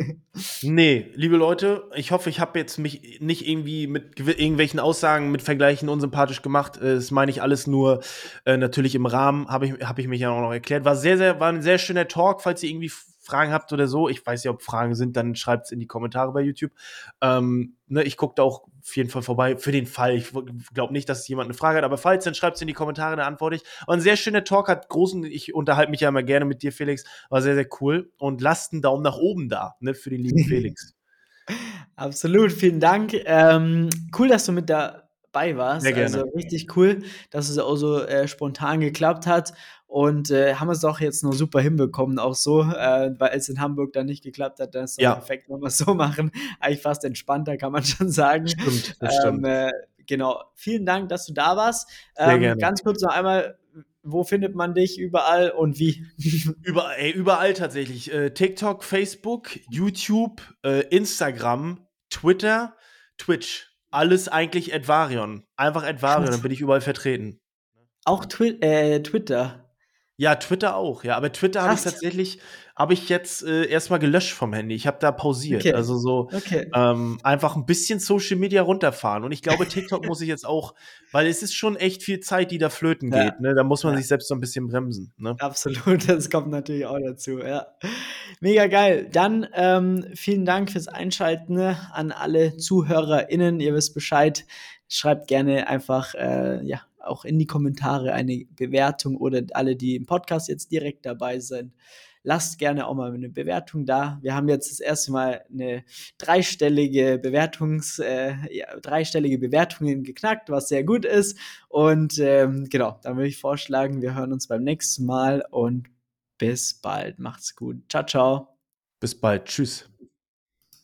[laughs]
nee, liebe Leute, ich hoffe, ich habe jetzt mich nicht irgendwie mit irgendwelchen Aussagen, mit Vergleichen unsympathisch gemacht. Äh, das meine ich alles nur äh, natürlich im Rahmen, habe ich, hab ich mich ja auch noch erklärt. War sehr, sehr, war ein sehr schöner Talk, falls ihr irgendwie Fragen habt oder so, ich weiß ja, ob Fragen sind, dann schreibt es in die Kommentare bei YouTube. Ähm, ne, ich gucke da auch auf jeden Fall vorbei für den Fall. Ich glaube nicht, dass jemand eine Frage hat, aber falls, dann schreibt es in die Kommentare, dann antworte ich. Und ein sehr schöner Talk hat großen, ich unterhalte mich ja immer gerne mit dir, Felix, war sehr, sehr cool. Und lasst einen Daumen nach oben da, ne, für den lieben [laughs] Felix.
Absolut, vielen Dank. Ähm, cool, dass du mit dabei warst. Sehr gerne. Also richtig cool, dass es auch so äh, spontan geklappt hat. Und äh, haben es doch jetzt nur super hinbekommen, auch so, äh, weil es in Hamburg dann nicht geklappt hat, dann ist es ja. perfekt, wenn wir es [laughs] so machen. Eigentlich fast entspannter, kann man schon sagen.
Stimmt, das ähm, stimmt.
Äh, genau, vielen Dank, dass du da warst. Sehr ähm, gerne. Ganz kurz noch einmal, wo findet man dich überall und wie? [laughs]
überall, ey, überall tatsächlich. Äh, TikTok, Facebook, YouTube, äh, Instagram, Twitter, Twitch. Alles eigentlich Advarion. Einfach Advarion, dann bin ich überall vertreten.
Auch Twi äh, Twitter.
Ja, Twitter auch, ja. Aber Twitter habe ich tatsächlich, habe ich jetzt äh, erstmal gelöscht vom Handy. Ich habe da pausiert. Okay. Also so okay. ähm, einfach ein bisschen Social Media runterfahren. Und ich glaube, [laughs] TikTok muss ich jetzt auch, weil es ist schon echt viel Zeit, die da flöten ja. geht. Ne? Da muss man ja. sich selbst so ein bisschen bremsen. Ne?
Absolut, [laughs] das kommt natürlich auch dazu, ja. Mega geil. Dann ähm, vielen Dank fürs Einschalten ne, an alle ZuhörerInnen. Ihr wisst Bescheid. Schreibt gerne einfach, äh, ja, auch in die Kommentare eine Bewertung oder alle, die im Podcast jetzt direkt dabei sind. Lasst gerne auch mal eine Bewertung da. Wir haben jetzt das erste Mal eine dreistellige Bewertungs, äh, ja, dreistellige Bewertungen geknackt, was sehr gut ist. Und ähm, genau, dann würde ich vorschlagen, wir hören uns beim nächsten Mal und bis bald. Macht's gut. Ciao, ciao.
Bis bald. Tschüss.